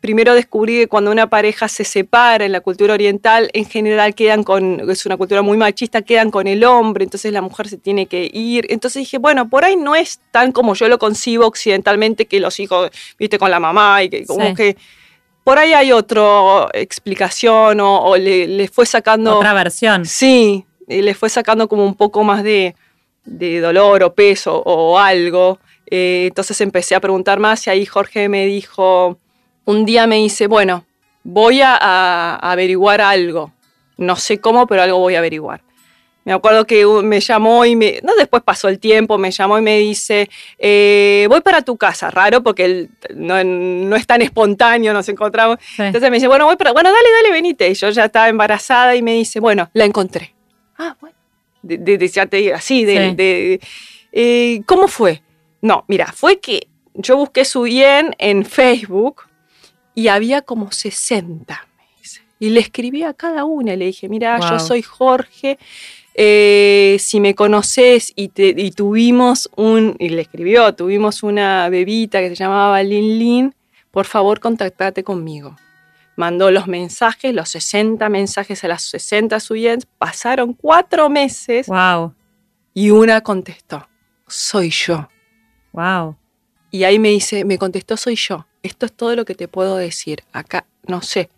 Speaker 3: primero descubrí que cuando una pareja se separa en la cultura oriental, en general quedan con, es una cultura muy machista, quedan con el hombre, entonces la mujer se tiene que ir. Entonces dije, bueno, por ahí no es tan como yo lo concibo occidentalmente, que los hijos, viste, con la mamá y que como que... Por ahí hay otra explicación o, le, fue sacando...
Speaker 2: Otra versión.
Speaker 3: Sí, le fue sacando como un poco más de, dolor o peso o algo. Eh, entonces empecé a preguntar más y ahí Jorge me dijo, un día me dice, bueno, voy a, averiguar algo. No sé cómo, pero algo voy a averiguar. Me acuerdo que me llamó y me. No, después pasó el tiempo, me llamó y me dice: eh, Voy para tu casa. Raro porque él no, es tan espontáneo, nos encontramos. Entonces me dice: Bueno, voy para. Bueno, dale, dale, venite. Y yo ya estaba embarazada y me dice: Bueno, la encontré. Ah, bueno. De, así, de. Eh, ¿Cómo fue? No, mira, fue que yo busqué su bien en Facebook y había como 60. Y le escribí a cada una, le dije, mira, yo soy Jorge, eh, si me conoces y, tuvimos un, y le escribió, tuvimos una bebita que se llamaba Lin Lin, por favor contactate conmigo. Mandó los mensajes, los 60 mensajes a las 60 suyas, pasaron cuatro meses.
Speaker 2: Wow.
Speaker 3: Y una contestó, soy yo.
Speaker 2: Wow.
Speaker 3: Y ahí me dice, me contestó, soy yo esto es todo lo que te puedo decir, acá no sé.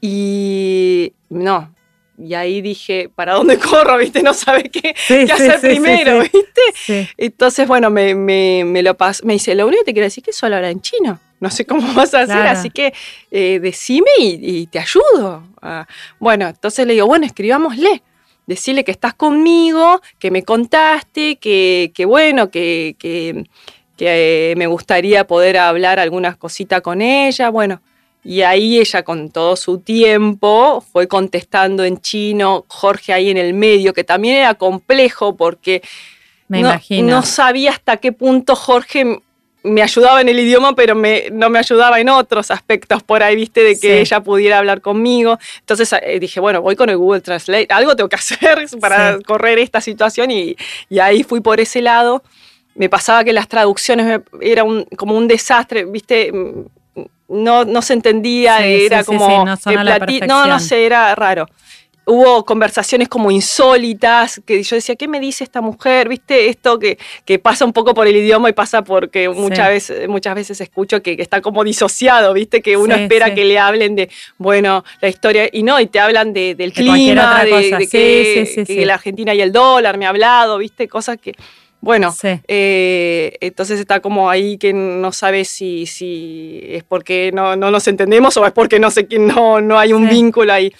Speaker 3: Y no, y ahí dije, ¿para dónde corro? ¿Viste? No sabe qué, hacer primero, ¿viste? Entonces, bueno, me, me, lo pas me dice, lo único que te quiero decir es que solo habla en chino. No sé cómo vas a hacer, así que eh, decime y, te ayudo. Ah, bueno, entonces le digo, bueno, escribámosle. Decirle que estás conmigo, que me contaste, que, que bueno, que, que que eh, me gustaría poder hablar algunas cositas con ella, bueno, y ahí ella con todo su tiempo fue contestando en chino, Jorge ahí en el medio, que también era complejo porque
Speaker 2: me
Speaker 3: no,
Speaker 2: imagino.
Speaker 3: no sabía hasta qué punto Jorge me ayudaba en el idioma, pero me, no me ayudaba en otros aspectos por ahí, viste, de que ella pudiera hablar conmigo. Entonces eh, dije, bueno, voy con el Google Translate, algo tengo que hacer para correr esta situación y, y ahí fui por ese lado me pasaba que las traducciones era como un desastre, ¿viste? No, no se entendía, era como...
Speaker 2: no, no,
Speaker 3: no sé, era raro hubo conversaciones como insólitas, que yo decía, ¿qué me dice esta mujer? ¿Viste? Esto que, que pasa un poco por el idioma y pasa porque muchas, veces, muchas veces escucho que, está como disociado, ¿viste? Que uno espera que le hablen de, bueno, la historia, y no, y te hablan de, del clima, de, que, que la Argentina y el dólar, me ha hablado, ¿viste? Cosas que bueno, eh, entonces está como ahí que no sabe si, si es porque no, nos entendemos o es porque no sé no, no hay un vínculo ahí.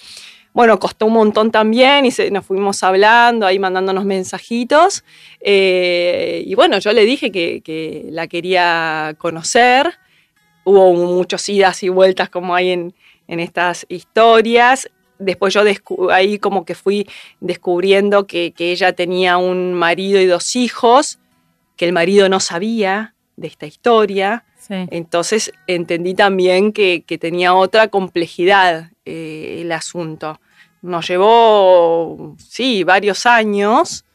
Speaker 3: Bueno, costó un montón también y nos fuimos hablando, ahí mandándonos mensajitos. Eh, y bueno, yo le dije que, la quería conocer. Hubo muchos idas y vueltas como hay en, en estas historias después yo ahí como que fui descubriendo que, ella tenía un marido y dos hijos, que el marido no sabía de esta historia. Entonces entendí también que, tenía otra complejidad eh, el asunto. Nos llevó, sí, varios años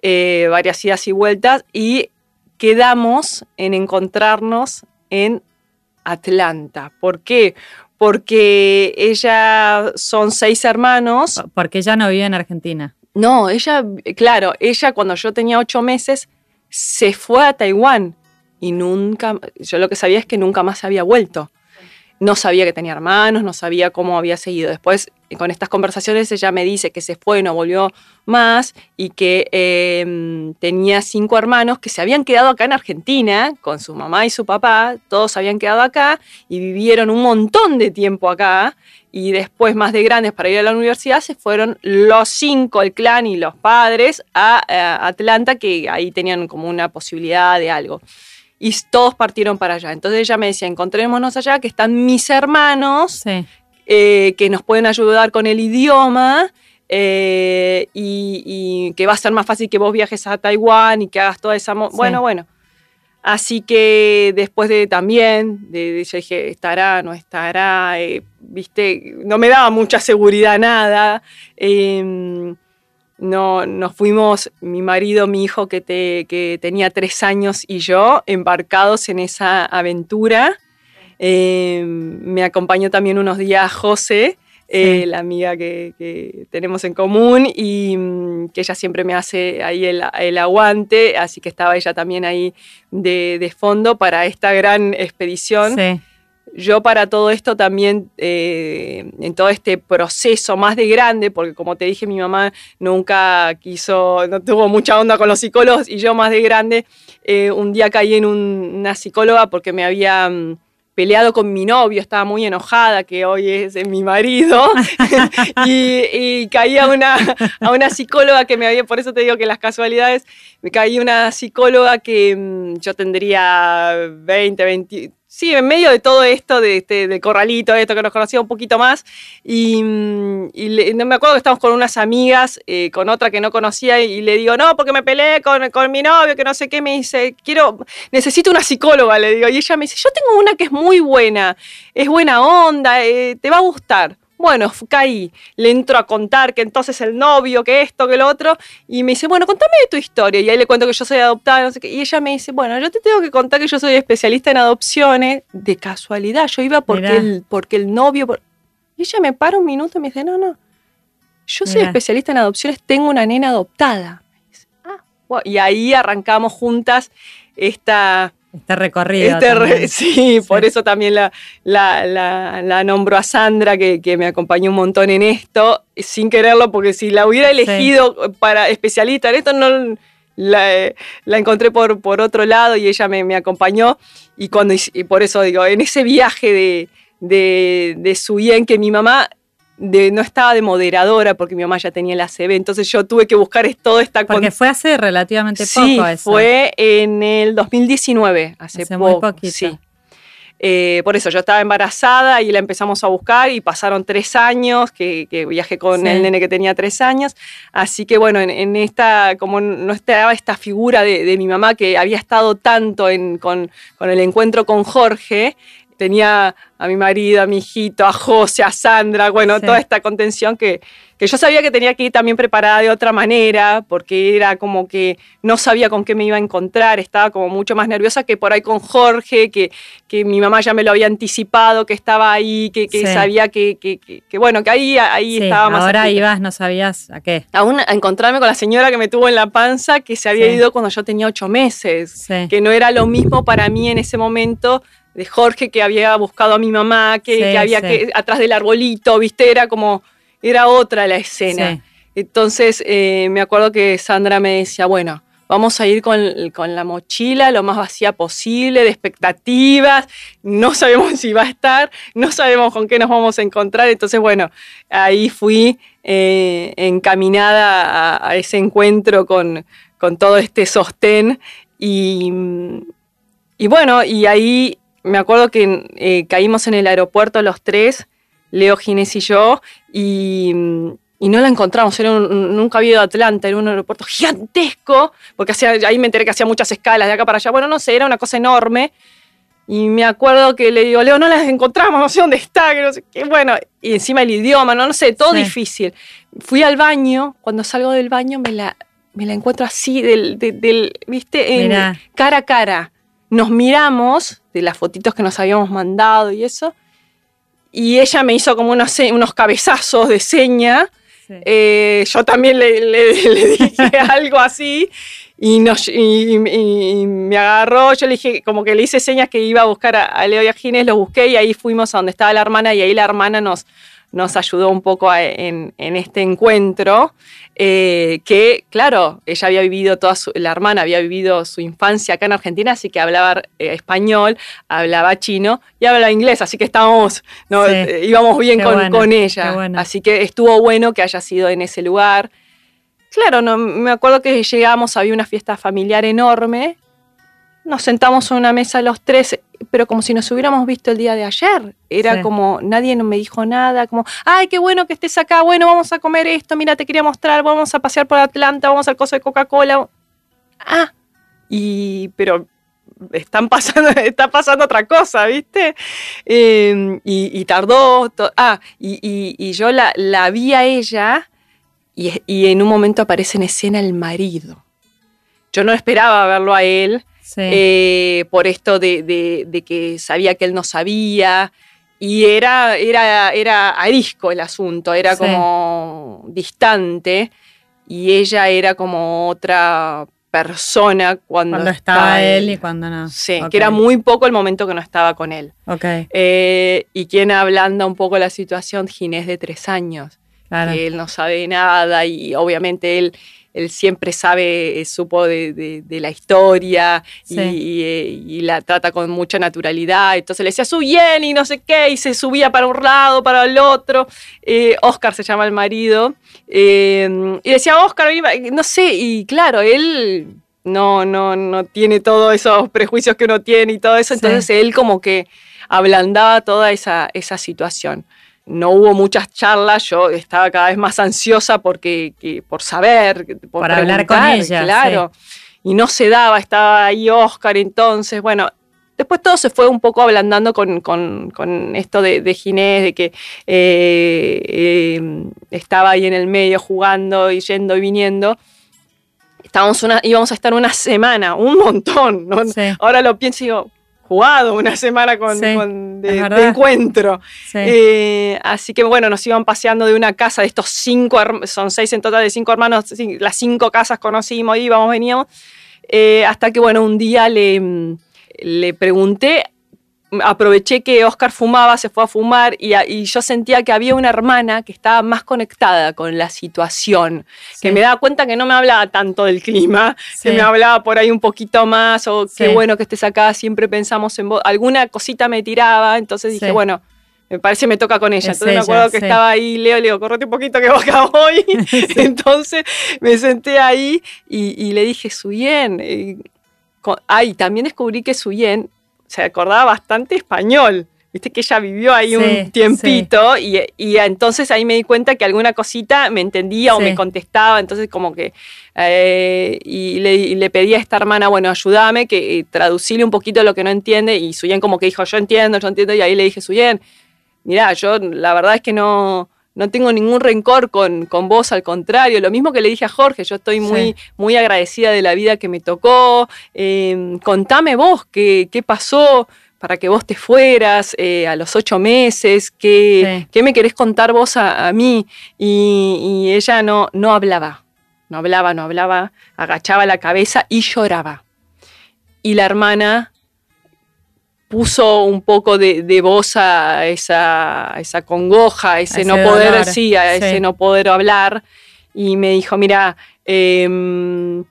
Speaker 3: eh, varias idas y vueltas y quedamos en encontrarnos en Atlanta. ¿Por qué? Porque ella son seis hermanos.
Speaker 2: Porque ella no vive en Argentina.
Speaker 3: No, ella, claro, ella cuando yo tenía ocho meses se fue a Taiwán y nunca, yo lo que sabía es que nunca más había vuelto no sabía que tenía hermanos, no sabía cómo había seguido. Después, con estas conversaciones, ella me dice que se fue y no volvió más y que em, tenía cinco hermanos que se habían quedado acá en Argentina con su mamá y su papá, todos habían quedado acá y vivieron un montón de tiempo acá. Y después, más de grandes, para ir a la universidad, se fueron los cinco, el clan y los padres, a Atlanta, que ahí tenían como una posibilidad de algo y todos partieron para allá. Entonces ella me decía, encontrémonos allá, que están mis hermanos, eh, que nos pueden ayudar con el idioma. Eh, y, que va a ser más fácil que vos viajes a Taiwán y que hagas toda esa... Bueno, bueno. Así que después de también, de, yo dije, estará, no estará, eh, viste, no me daba mucha seguridad nada. Em, no, nos fuimos, mi marido, mi hijo que, que tenía tres años y yo, embarcados en esa aventura. Eh, me acompañó también unos días José, eh, la amiga que, tenemos en común y mm, que ella siempre me hace ahí el, aguante, así que estaba ella también ahí de, de fondo para esta gran expedición. Sí yo para todo esto también, eh, en todo este proceso más de grande, porque como te dije, mi mamá nunca quiso, no tuvo mucha onda con los psicólogos y yo más de grande, eh, un día caí en una psicóloga porque me había mm, peleado con mi novio, estaba muy enojada, que hoy es mi marido, y, caí a una, a una psicóloga que me había, por eso te digo que las casualidades, me caí una psicóloga que mm, yo tendría 20, 20, sí, en medio de todo esto, de, este, de corralito, esto que nos conocía un poquito más, y, mm, no me acuerdo que estábamos con unas amigas, eh, con otra que no conocía, y, le digo, no, porque me peleé con, con, mi novio, que no sé qué, me dice, quiero, necesito una psicóloga, le digo, y ella me dice, yo tengo una que es muy buena, es buena onda, eh, te va a gustar. Bueno, caí, le entro a contar que entonces el novio, que esto, que lo otro, y me dice, bueno, contame de tu historia. Y ahí le cuento que yo soy adoptada, no sé qué. Y ella me dice, bueno, yo te tengo que contar que yo soy especialista en adopciones. De casualidad, yo iba porque, el, porque el novio... Y ella me para un minuto y me dice, no, no, yo soy especialista en adopciones, tengo una nena adoptada. ah, y ahí arrancamos juntas esta
Speaker 2: este recorrido.
Speaker 3: Este sí, por eso también la, la, nombro a Sandra, que, me acompañó un montón en esto, sin quererlo, porque si la hubiera elegido para especialista en esto, no la, encontré por, por otro lado y ella me, acompañó. Y, cuando, y por eso digo, en ese viaje de, de, de Suyen, que mi mamá no estaba de moderadora porque mi mamá ya tenía la ACB, entonces yo tuve que buscar todo esta...
Speaker 2: Porque fue hace relativamente poco
Speaker 3: sí, fue en el 2019, hace, hace poco. Muy poquito. Sí. Eh, por eso yo estaba embarazada y la empezamos a buscar y pasaron tres años, que, viajé con el nene que tenía tres años. Así que bueno, en, esta, como no estaba esta figura de, mi mamá que había estado tanto con, con, el encuentro con Jorge, tenía a mi marido, a mi hijito, a José, a Sandra, bueno, toda esta contención que, que yo sabía que tenía que ir también preparada de otra manera, porque era como que no sabía con qué me iba a encontrar, estaba como mucho más nerviosa que por ahí con Jorge, que, que mi mamá ya me lo había anticipado, que estaba ahí, que, que sabía que, que, bueno, que ahí, ahí estaba más.
Speaker 2: Ahora ibas, no sabías a qué.
Speaker 3: Aún a encontrarme con la señora que me tuvo en la panza, que se había ido cuando yo tenía ocho meses, que no era lo mismo para mí en ese momento de Jorge que había buscado a mi mamá, que, había que atrás del arbolito, viste, era como, era otra la escena. Entonces eh, me acuerdo que Sandra me decía, bueno, vamos a ir con, la mochila lo más vacía posible, de expectativas, no sabemos si va a estar, no sabemos con qué nos vamos a encontrar, entonces bueno, ahí fui eh, encaminada a, ese encuentro con, con todo este sostén y, y bueno, y ahí me acuerdo que eh, caímos en el aeropuerto los tres, Leo, Ginés y yo, y, no la encontramos. Era nunca había ido a Atlanta, era un aeropuerto gigantesco, porque ahí me enteré que hacía muchas escalas de acá para allá. Bueno, no sé, era una cosa enorme. Y me acuerdo que le digo, Leo, no las encontramos, no sé dónde está, que no sé qué. Bueno, y encima el idioma, no, no sé, todo difícil. Fui al baño, cuando salgo del baño me la me la encuentro así, del, del, ¿viste? En, cara a cara. Nos miramos de las fotitos que nos habíamos mandado y eso. Y ella me hizo como unos, unos cabezazos de seña. Eh, yo también le, le dije algo así y, nos, y, me agarró, yo le dije, como que le hice señas que iba a buscar a, Leo y a Ginés, lo busqué y ahí fuimos a donde estaba la hermana y ahí la hermana nos, nos ayudó un poco en, en, este encuentro, eh, que claro, ella había vivido toda su, la hermana había vivido su infancia acá en Argentina, así que hablaba eh, español, hablaba chino y hablaba inglés, así que estábamos, ¿no? Eh, íbamos bien con, con, ella, así que estuvo bueno que haya sido en ese lugar. Claro, no, me acuerdo que llegamos, había una fiesta familiar enorme, nos sentamos en una mesa los tres, pero como si nos hubiéramos visto el día de ayer. Era como, nadie me dijo nada, como, ay, qué bueno que estés acá, bueno, vamos a comer esto, mira, te quería mostrar, vamos a pasear por Atlanta, vamos al coso de Coca-Cola. Ah, y, pero están pasando, está pasando otra cosa, ¿viste? Em, y, tardó, ah, y, yo la, la vi a ella y, en un momento aparece en escena el marido. Yo no esperaba verlo a él eh, por esto de, que sabía que él no sabía. Y era, era, era arisco el asunto, era como distante. Y ella era como otra persona cuando,
Speaker 2: cuando estaba, él y cuando no.
Speaker 3: Sí, que era muy poco el momento que no estaba con él.
Speaker 2: Okay.
Speaker 3: Eh, y quien ablanda un poco la situación, Ginés de tres años que él no sabe nada y obviamente él, él siempre sabe, eh, supo de, la historia eh, y, la trata con mucha naturalidad. Entonces le decía, bien y no sé qué, y se subía para un lado, para el otro. Eh, Oscar se llama el marido. y decía, Oscar, no sé, y claro, él no, no, no tiene todos esos prejuicios que uno tiene y todo eso. Entonces él como que ablandaba toda esa, esa situación no hubo muchas charlas, yo estaba cada vez más ansiosa porque, por saber, por
Speaker 2: Para hablar con ella.
Speaker 3: Claro. Y no se daba, estaba ahí Oscar, entonces, bueno, después todo se fue un poco ablandando con, esto de, Ginés, de que eh, eh, estaba ahí en el medio jugando y yendo y viniendo. Estábamos una, íbamos a estar una semana, un montón. Ahora lo pienso y digo, jugado una semana con, de, encuentro. Eh, así que bueno, nos iban paseando de una casa de estos cinco, son seis en total de cinco hermanos, las cinco casas conocimos, íbamos, veníamos, eh, hasta que bueno, un día le, le pregunté aproveché que Oscar fumaba, se fue a fumar y, yo sentía que había una hermana que estaba más conectada con la situación, que me daba cuenta que no me hablaba tanto del clima, que me hablaba por ahí un poquito más, o qué bueno que estés acá, siempre pensamos en vos. Alguna cosita me tiraba, entonces dije, bueno, me parece me toca con ella. entonces me acuerdo que estaba ahí, Leo, le digo, correte un poquito que acá voy. entonces me senté ahí y, le dije, Suyen. Eh, ay, también descubrí que Suyen se acordaba bastante español. Viste que ella vivió ahí un tiempito y, entonces ahí me di cuenta que alguna cosita me entendía o me contestaba, entonces como que eh, y, le, pedí a esta hermana, bueno, ayúdame, que eh, traducirle un poquito lo que no entiende y Suyen como que dijo, yo entiendo, yo entiendo y ahí le dije, Suyen, mira, yo la verdad es que no, no tengo ningún rencor con, con, vos, al contrario, lo mismo que le dije a Jorge, yo estoy muy, muy agradecida de la vida que me tocó, em, contame vos qué, qué, pasó para que vos te fueras eh, a los ocho meses, qué, qué, me querés contar vos a, mí, y, ella no, no hablaba, no hablaba, no hablaba, agachaba la cabeza y lloraba. Y la hermana puso un poco de, voz a esa, esa congoja, ese, no poder, sí, a ese no poder hablar. Y me dijo, mira, em,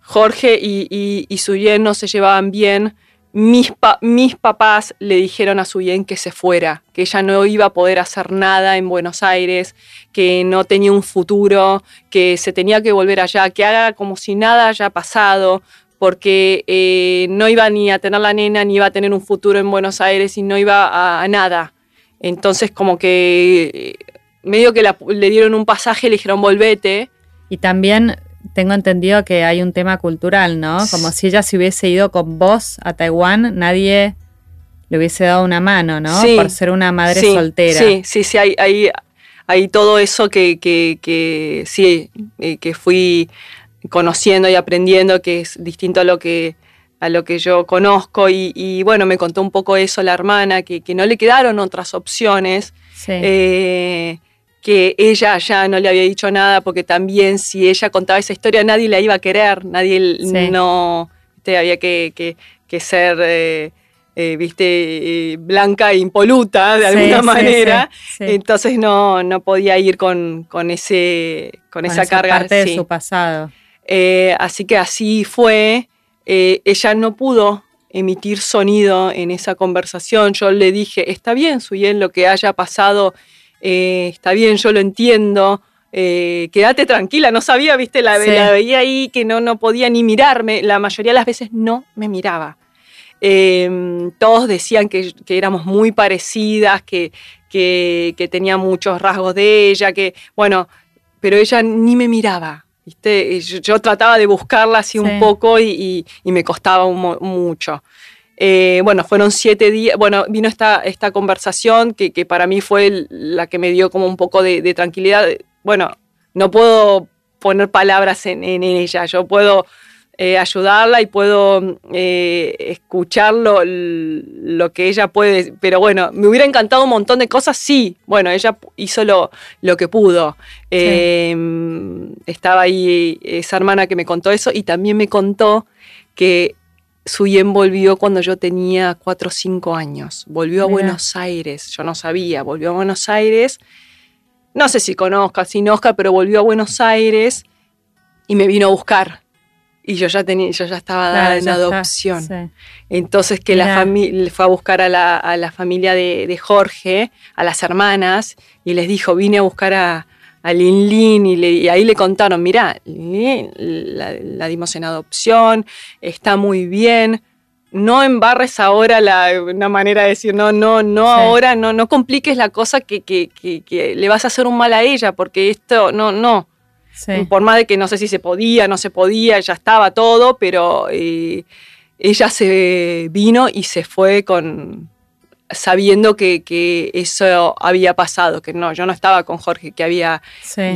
Speaker 3: Jorge y, y, Suyen no se llevaban bien. Mis, mis papás le dijeron a Suyen que se fuera, que ella no iba a poder hacer nada en Buenos Aires, que no tenía un futuro, que se tenía que volver allá, que haga como si nada haya pasado, porque eh, no iba ni a tener la nena, ni iba a tener un futuro en Buenos Aires y no iba a, nada. Entonces como que eh, medio que le dieron un pasaje, le dijeron volvete.
Speaker 2: Y también tengo entendido que hay un tema cultural, ¿no? Como si ella se hubiese ido con vos a Taiwán, nadie le hubiese dado una mano, ¿no? Por ser una madre soltera.
Speaker 3: Sí, sí, sí, hay, hay, todo eso que, que, que sí, eh, que fui conociendo y aprendiendo, que es distinto a lo que, a lo que yo conozco. Y, bueno, me contó un poco eso la hermana, que, no le quedaron otras opciones. Eh, que ella ya no le había dicho nada porque también si ella contaba esa historia nadie la iba a querer, nadie no, había que, ser, eh, eh, viste, blanca e impoluta de alguna manera, entonces no, no podía ir con, ese, con, esa, carga.
Speaker 2: Parte de su pasado.
Speaker 3: Así que así fue. Eh, ella no pudo emitir sonido en esa conversación. Yo le dije, está bien, Suyen, lo que haya pasado, eh, está bien, yo lo entiendo. Eh, quédate tranquila, no sabía, viste, la, veía ahí que no, no podía ni mirarme, la mayoría de las veces no me miraba. Em, todos decían que, éramos muy parecidas, que, que, que tenía muchos rasgos de ella, que, bueno, pero ella ni me miraba. Yo, trataba de buscarla así un poco y, me costaba mucho. Eh, bueno, fueron siete días, bueno, vino esta, esta conversación que, para mí fue la que me dio como un poco de, tranquilidad. Bueno, no puedo poner palabras en, en ella, yo puedo eh, ayudarla y puedo eh, escuchar lo, que ella puede. Pero bueno, me hubiera encantado un montón de cosas, sí. Bueno, ella hizo lo, lo que pudo. Em, estaba ahí esa hermana que me contó eso y también me contó que Suyen volvió cuando yo tenía 4 o 5 años. Volvió a Buenos Aires. Yo no sabía. Volvió a Buenos Aires. No sé si conozca, si no, pero volvió a Buenos Aires y me vino a buscar y yo ya tenía, yo ya estaba dada en adopción. Entonces que la familia fue a buscar a la, a la familia de, Jorge, a las hermanas, y les dijo, vine a buscar a, a Lin Lin, y, ahí le contaron, mira, la, dimos en adopción, está muy bien. No embarres ahora la, una manera de decir, no, no, no ahora, no, no compliques la cosa que, que, que le vas a hacer un mal a ella, porque esto, no, no, por más de que no sé si se podía, no se podía, ya estaba todo, pero eh, ella se vino y se fue con sabiendo que, eso había pasado, que no, yo no estaba con Jorge, que había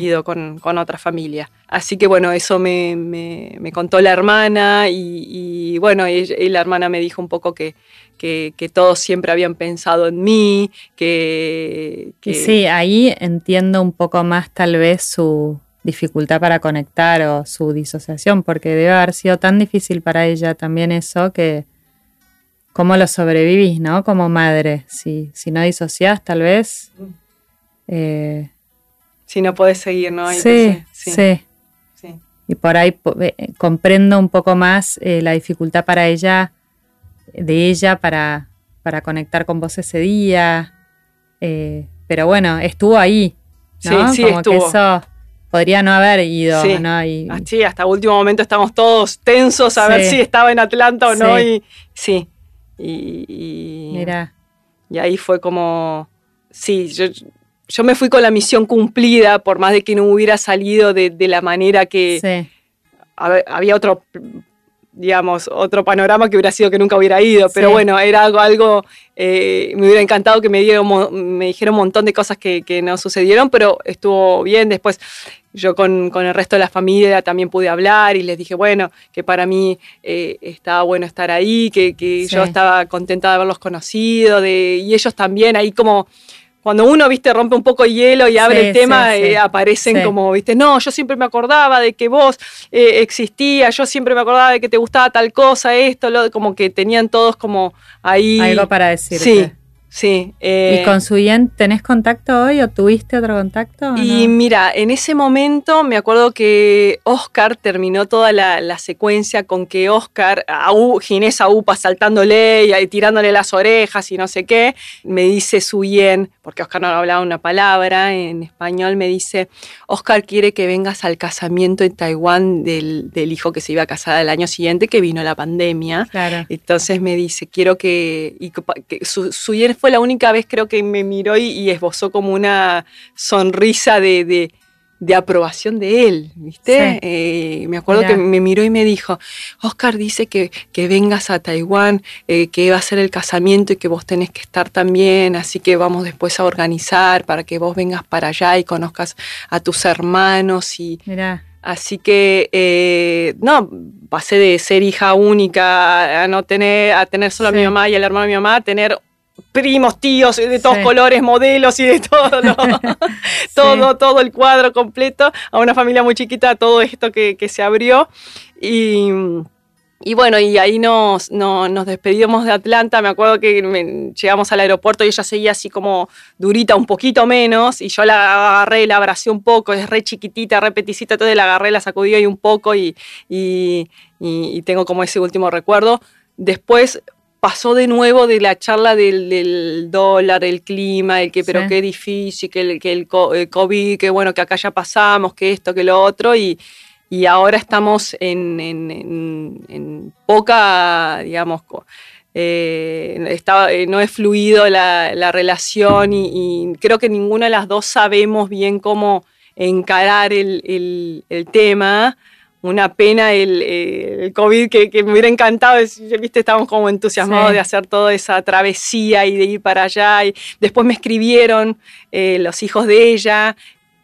Speaker 3: ido con, otra familia. Así que bueno, eso me, contó la hermana y, bueno, y, la hermana me dijo un poco que, que, todos siempre habían pensado en mí, que, que...
Speaker 2: Sí, ahí entiendo un poco más tal vez su, dificultad para conectar o su disociación, porque debe haber sido tan difícil para ella también eso que cómo lo sobrevivís, ¿no? Como madre, si, si no disociás tal vez...
Speaker 3: Eh, si no puedes seguir, ¿no?
Speaker 2: sí, sí, Y por ahí eh, comprendo un poco más eh, la dificultad para ella, de ella para, para conectar con vos ese día. pero bueno, estuvo ahí. ¿no?
Speaker 3: Sí, sí, estuvo
Speaker 2: podría no haber ido,
Speaker 3: sí.
Speaker 2: ¿no?
Speaker 3: Y, ah, sí, hasta último momento estamos todos tensos a ver si estaba en Atlanta o no. Y sí. Y,
Speaker 2: Mira.
Speaker 3: y ahí fue como. Sí, yo, yo, me fui con la misión cumplida, por más de que no hubiera salido de, de la manera que. Sí. Había otro digamos, otro panorama que hubiera sido que nunca hubiera ido, pero bueno, era algo, algo eh, me hubiera encantado que me, dieron, me dijeron un montón de cosas que, no sucedieron, pero estuvo bien. Después yo con, el resto de la familia también pude hablar y les dije, bueno, que para mí eh, estaba bueno estar ahí, que, yo estaba contenta de haberlos conocido, de, y ellos también ahí como cuando uno, viste, rompe un poco hielo y abre el tema, eh, aparecen como, viste, no, yo siempre me acordaba de que vos eh, existías, yo siempre me acordaba de que te gustaba tal cosa, esto, lo, como que tenían todos como ahí.
Speaker 2: Algo para decir.
Speaker 3: Sí, Sí.
Speaker 2: ¿Y con su bien tenés contacto hoy o tuviste otro contacto?
Speaker 3: y mira, en ese momento me acuerdo que Oscar terminó toda la, secuencia con que Oscar, a Ginés a Upa saltándole y tirándole las orejas y no sé qué, me dice su bien, porque Oscar no hablaba una palabra en español, me dice, Oscar quiere que vengas al casamiento en Taiwán del, hijo que se iba a casar el año siguiente, que vino la pandemia.
Speaker 2: Claro.
Speaker 3: Entonces me dice, quiero que, y que fue la única vez creo que me miró y, esbozó como una sonrisa de, aprobación de él, ¿viste? Eh, me acuerdo que me miró y me dijo, Oscar dice que, vengas a Taiwán, eh, que va a ser el casamiento y que vos tenés que estar también, así que vamos después a organizar para que vos vengas para allá y conozcas a tus hermanos y... Así que, eh, no, pasé de ser hija única a no tener, a tener solo a mi mamá y al hermano de mi mamá, a tener primos, tíos de todos colores, modelos y de todo, todo, todo el cuadro completo, a una familia muy chiquita, todo esto que, que se abrió. Y y bueno, y ahí nos, nos despedimos de Atlanta. Me acuerdo que llegamos al aeropuerto y ella seguía así como durita, un poquito menos. Y yo la agarré, la abracé un poco. Es re chiquitita, re peticita. Entonces la agarré, la sacudí ahí un poco y, y, tengo como ese último recuerdo. Después pasó de nuevo de la charla del, dólar, el clima, el que, pero qué difícil, que el, que el COVID, que bueno, que acá ya pasamos, que esto, que lo otro. Y y ahora estamos en, poca, digamos, eh, eh, no es fluido la, relación y, creo que ninguna de las dos sabemos bien cómo encarar el, tema. Una pena el, COVID que, me hubiera encantado, viste, estábamos como entusiasmados de hacer toda esa travesía y de ir para allá. Y después me escribieron eh, los hijos de ella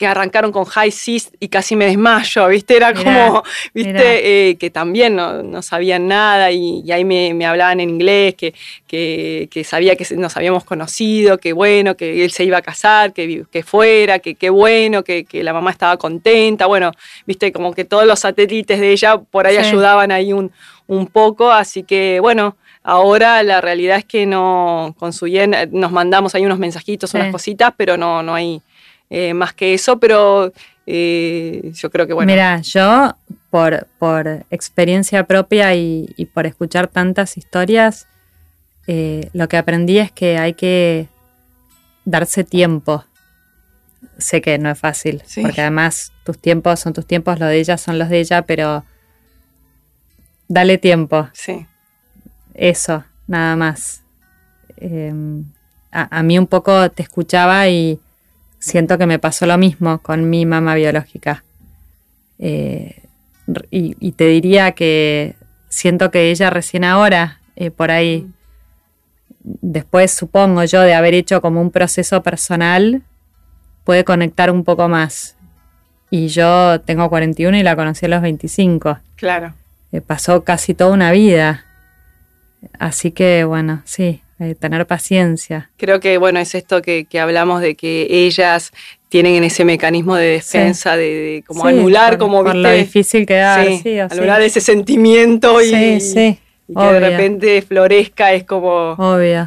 Speaker 3: que arrancaron con High Seas y casi me desmayo, ¿viste? Era como, ¿viste? Eh, que también no, sabían nada y, ahí me, hablaban en inglés, que, que, sabía que nos habíamos conocido, que bueno, que él se iba a casar, que, que fuera, que, qué bueno, que, la mamá estaba contenta, bueno, ¿viste? Como que todos los satélites de ella por ahí ayudaban ahí un, un poco, así que bueno. Ahora la realidad es que no, con su nos mandamos ahí unos mensajitos, unas cositas, pero no, no hay, eh, más que eso, pero eh, yo creo que bueno.
Speaker 2: Mira, yo por, por experiencia propia y, por escuchar tantas historias, eh, lo que aprendí es que hay que darse tiempo. Sé que no es fácil, porque además tus tiempos son tus tiempos, los de ella son los de ella, pero dale tiempo.
Speaker 3: Sí.
Speaker 2: Eso, nada más. Em, a, mí un poco te escuchaba y siento que me pasó lo mismo con mi mamá biológica. Eh, y, te diría que siento que ella recién ahora, eh, por ahí, después supongo yo de haber hecho como un proceso personal, puede conectar un poco más. Y yo tengo 41 y la conocí a los 25.
Speaker 3: Claro.
Speaker 2: Eh, pasó casi toda una vida. Así que bueno, sí, tener paciencia.
Speaker 3: Creo que, bueno, es esto que, hablamos de que ellas tienen ese mecanismo de defensa, de, como anular, como
Speaker 2: por lo difícil que da,
Speaker 3: sí, anular ese sentimiento y, que de repente florezca es como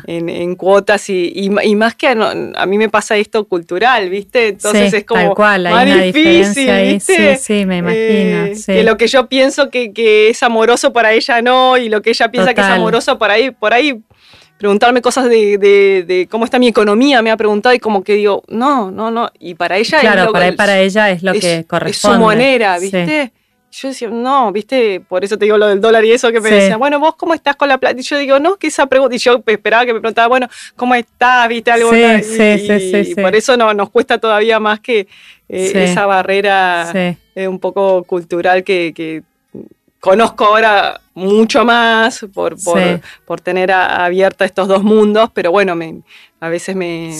Speaker 3: en, cuotas y, más que a, mí me pasa esto cultural, ¿viste? Entonces es como
Speaker 2: tal cual, hay una diferencia ahí. Sí, sí, me imagino. Eh,
Speaker 3: que lo que yo pienso que, que, es amoroso para ella no y lo que ella piensa que es amoroso por ahí, por ahí preguntarme cosas de, cómo está mi economía, me ha preguntado y como que digo, no, no, no. Y para ella
Speaker 2: claro, es lo para, para ella es lo que corresponde.
Speaker 3: Es su manera, ¿viste? Yo decía, no, viste, por eso te digo lo del dólar y eso que me decía, bueno, vos cómo estás con la plata. Y yo digo, no, que esa pregunta. Y yo esperaba que me preguntara, bueno, ¿cómo estás? ¿Viste algo?
Speaker 2: Sí, sí, sí,
Speaker 3: y, por eso no, nos cuesta todavía más que eh, esa barrera eh, un poco cultural que, que conozco ahora mucho más por, por, tener abierta estos dos mundos, pero bueno, me, a veces me,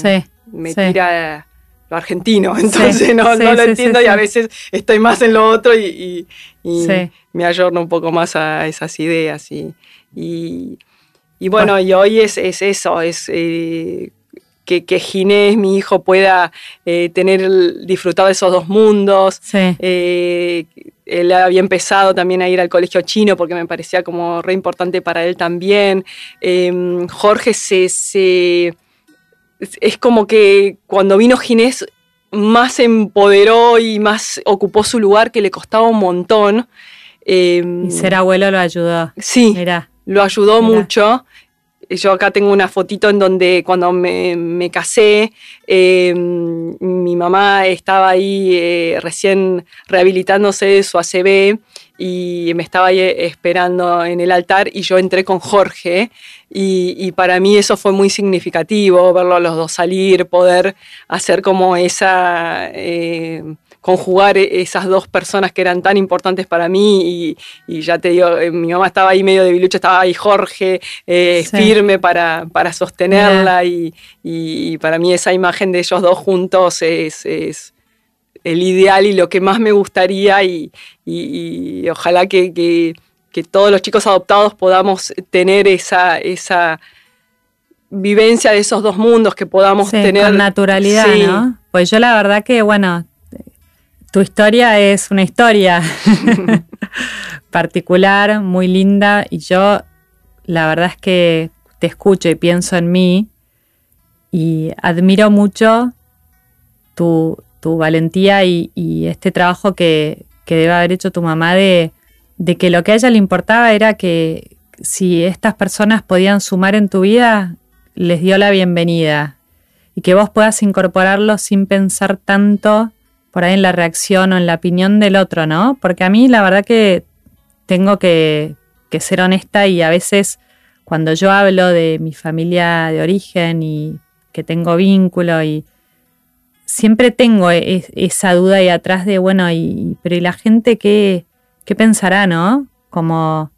Speaker 3: me tira lo argentino, entonces no, lo entiendo y a veces estoy más en lo otro y, me ayorno un poco más a esas ideas. Y, y, bueno, y hoy es, eso, es eh, que, que, Ginés, mi hijo, pueda eh, tener disfrutado de esos dos mundos. Eh, él había empezado también a ir al colegio chino porque me parecía como re importante para él también. Em, Jorge se, es como que cuando vino Ginés más se empoderó y más ocupó su lugar que le costaba un montón.
Speaker 2: Em, y ser abuelo lo ayudó.
Speaker 3: Sí, lo ayudó mucho. Yo acá tengo una fotito en donde cuando me, casé, em, mi mamá estaba ahí eh, recién rehabilitándose de su ACB y me estaba ahí esperando en el altar y yo entré con Jorge. Y, para mí eso fue muy significativo, verlo a los dos salir, poder hacer como esa... Eh, conjugar e-, esas dos personas que eran tan importantes para mí y, ya te digo, eh, mi mamá estaba ahí medio de bilucho, estaba ahí Jorge eh, firme para, para sostenerla y, para mí esa imagen de ellos dos juntos es, el ideal y lo que más me gustaría y, ojalá que, todos los chicos adoptados podamos tener esa, esa vivencia de esos dos mundos, que podamos tener...
Speaker 2: Con naturalidad, ¿no? Pues yo la verdad que, bueno, tu historia es una historia particular, muy linda, y yo la verdad es que te escucho y pienso en mí y admiro mucho tu, valentía y, este trabajo que, debe haber hecho tu mamá de, que lo que a ella le importaba era que si estas personas podían sumar en tu vida, les dio la bienvenida y que vos puedas incorporarlo sin pensar tanto por ahí en la reacción o en la opinión del otro, ¿no? Porque a mí la verdad que tengo que, ser honesta y a veces cuando yo hablo de mi familia de origen y que tengo vínculo y siempre tengo e, esa duda ahí atrás de, bueno, y, pero ¿y la gente qué, qué pensará, no? Como,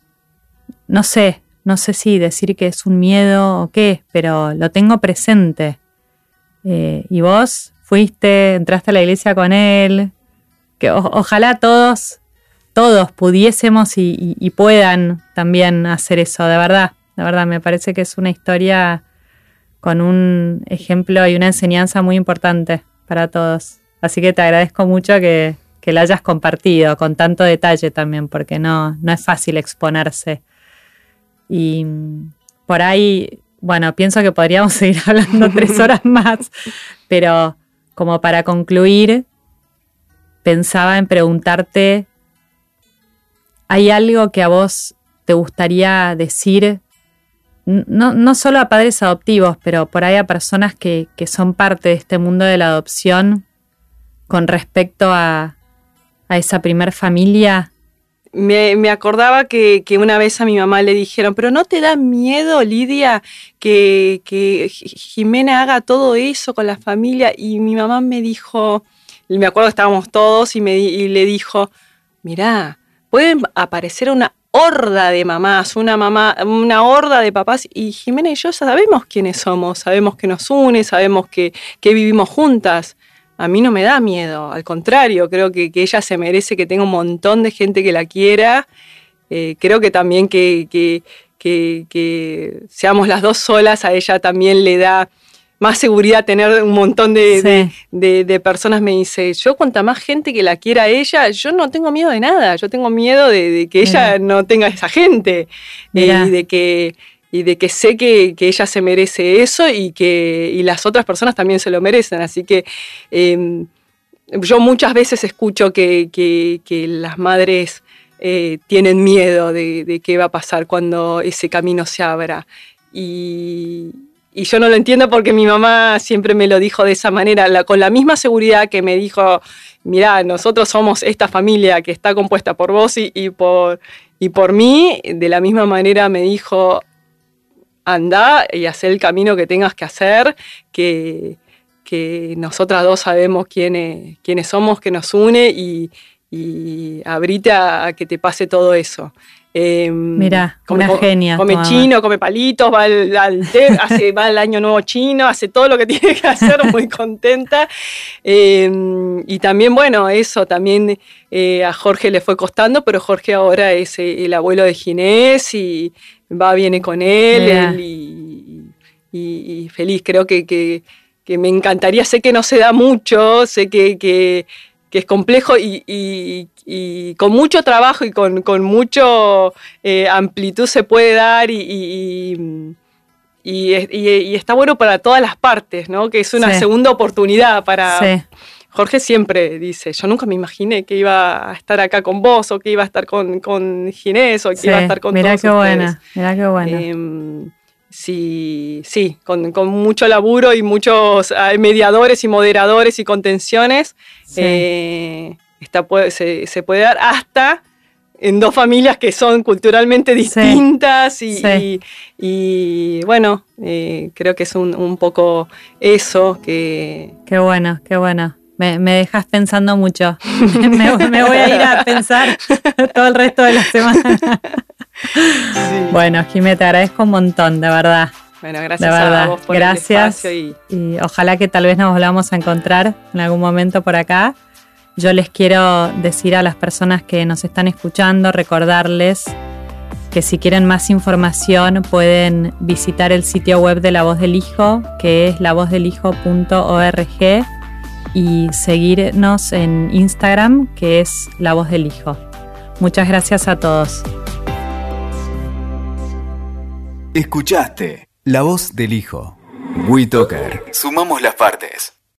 Speaker 2: no sé, no sé si decir que es un miedo o qué, pero lo tengo presente. Eh, y vos fuiste, entraste a la iglesia con él, que ojalá todos, todos pudiésemos y puedan también hacer eso, de verdad. La verdad, me parece que es una historia con un ejemplo y una enseñanza muy importante para todos. Así que te agradezco mucho que, la hayas compartido con tanto detalle también, porque no, no es fácil exponerse. Y por ahí, bueno, pienso que podríamos seguir hablando tres horas más, pero como para concluir, pensaba en preguntarte, ¿hay algo que a vos te gustaría decir no, no solo a padres adoptivos, pero por ahí a personas que, son parte de este mundo de la adopción con respecto a, esa primer familia?
Speaker 3: Me, acordaba que, una vez a mi mamá le dijeron, pero ¿no te da miedo, Lidia, que, que Jimena haga todo eso con la familia? Y mi mamá me dijo, me acuerdo que estábamos todos y, me, y le dijo, mirá, pueden aparecer una horda de mamás, una mamá, una horda de papás, y Jimena y yo sabemos quiénes somos, sabemos que nos une, sabemos que, vivimos juntas. A mí no me da miedo, al contrario, creo que, ella se merece que tenga un montón de gente que la quiera. Eh, creo que también que, que, seamos las dos solas a ella también le da más seguridad tener un montón de, personas. Me dice, yo cuanta más gente que la quiera a ella, yo no tengo miedo de nada, yo tengo miedo de, que ella no tenga esa gente eh, y de que y de que sé que, ella se merece eso y que y las otras personas también se lo merecen. Así que em, yo muchas veces escucho que, las madres eh, tienen miedo de, de, qué va a pasar cuando ese camino se abra. Y, y yo no lo entiendo porque mi mamá siempre me lo dijo de esa manera, con la misma seguridad que me dijo, mira, nosotros somos esta familia que está compuesta por vos y, por, y por mí, de la misma manera me dijo, anda y haz el camino que tengas que hacer, que, que nosotras dos sabemos quiénes, quiénes somos, que nos une y, y abrite a, que te pase todo eso.
Speaker 2: Eh, Mira, una genia.
Speaker 3: Come chino, come palitos, va al, hace, va al año nuevo chino, hace todo lo que tiene que hacer, muy contenta. Em, y también, bueno, eso también eh, a Jorge le fue costando, pero Jorge ahora es eh, el abuelo de Ginés y va, viene con él, y, feliz. Creo que, que, me encantaría, sé que no se da mucho, sé que, que es complejo y, y con mucho trabajo y con, con mucho eh, amplitud se puede dar y, y, está bueno para todas las partes, ¿no? Que es una segunda oportunidad para... Jorge siempre dice, yo nunca me imaginé que iba a estar acá con vos o que iba a estar con, con Ginés o que iba a estar con
Speaker 2: mirá
Speaker 3: todos
Speaker 2: qué buena, mirá qué buena.
Speaker 3: Em, sí, sí, con, con, mucho laburo y muchos mediadores y moderadores y contenciones. Eh, se, puede dar hasta en dos familias que son culturalmente distintas y, bueno, eh, creo que es un, poco eso que...
Speaker 2: Qué bueno, qué bueno. Me, dejas pensando mucho. me, voy a ir a pensar todo el resto de la semana. Bueno, Jimé, te agradezco un montón, de verdad.
Speaker 3: Bueno, gracias a vos por
Speaker 2: gracias, y... y ojalá que tal vez nos volvamos a encontrar en algún momento por acá. Yo les quiero decir a las personas que nos están escuchando, recordarles que si quieren más información pueden visitar el sitio web de La Voz del Hijo, que es lavozdelhijo.org y seguirnos en Instagram, que es La Voz del Hijo. Muchas gracias a todos.
Speaker 1: Escuchaste La Voz del Hijo. WeToker. Sumamos las partes.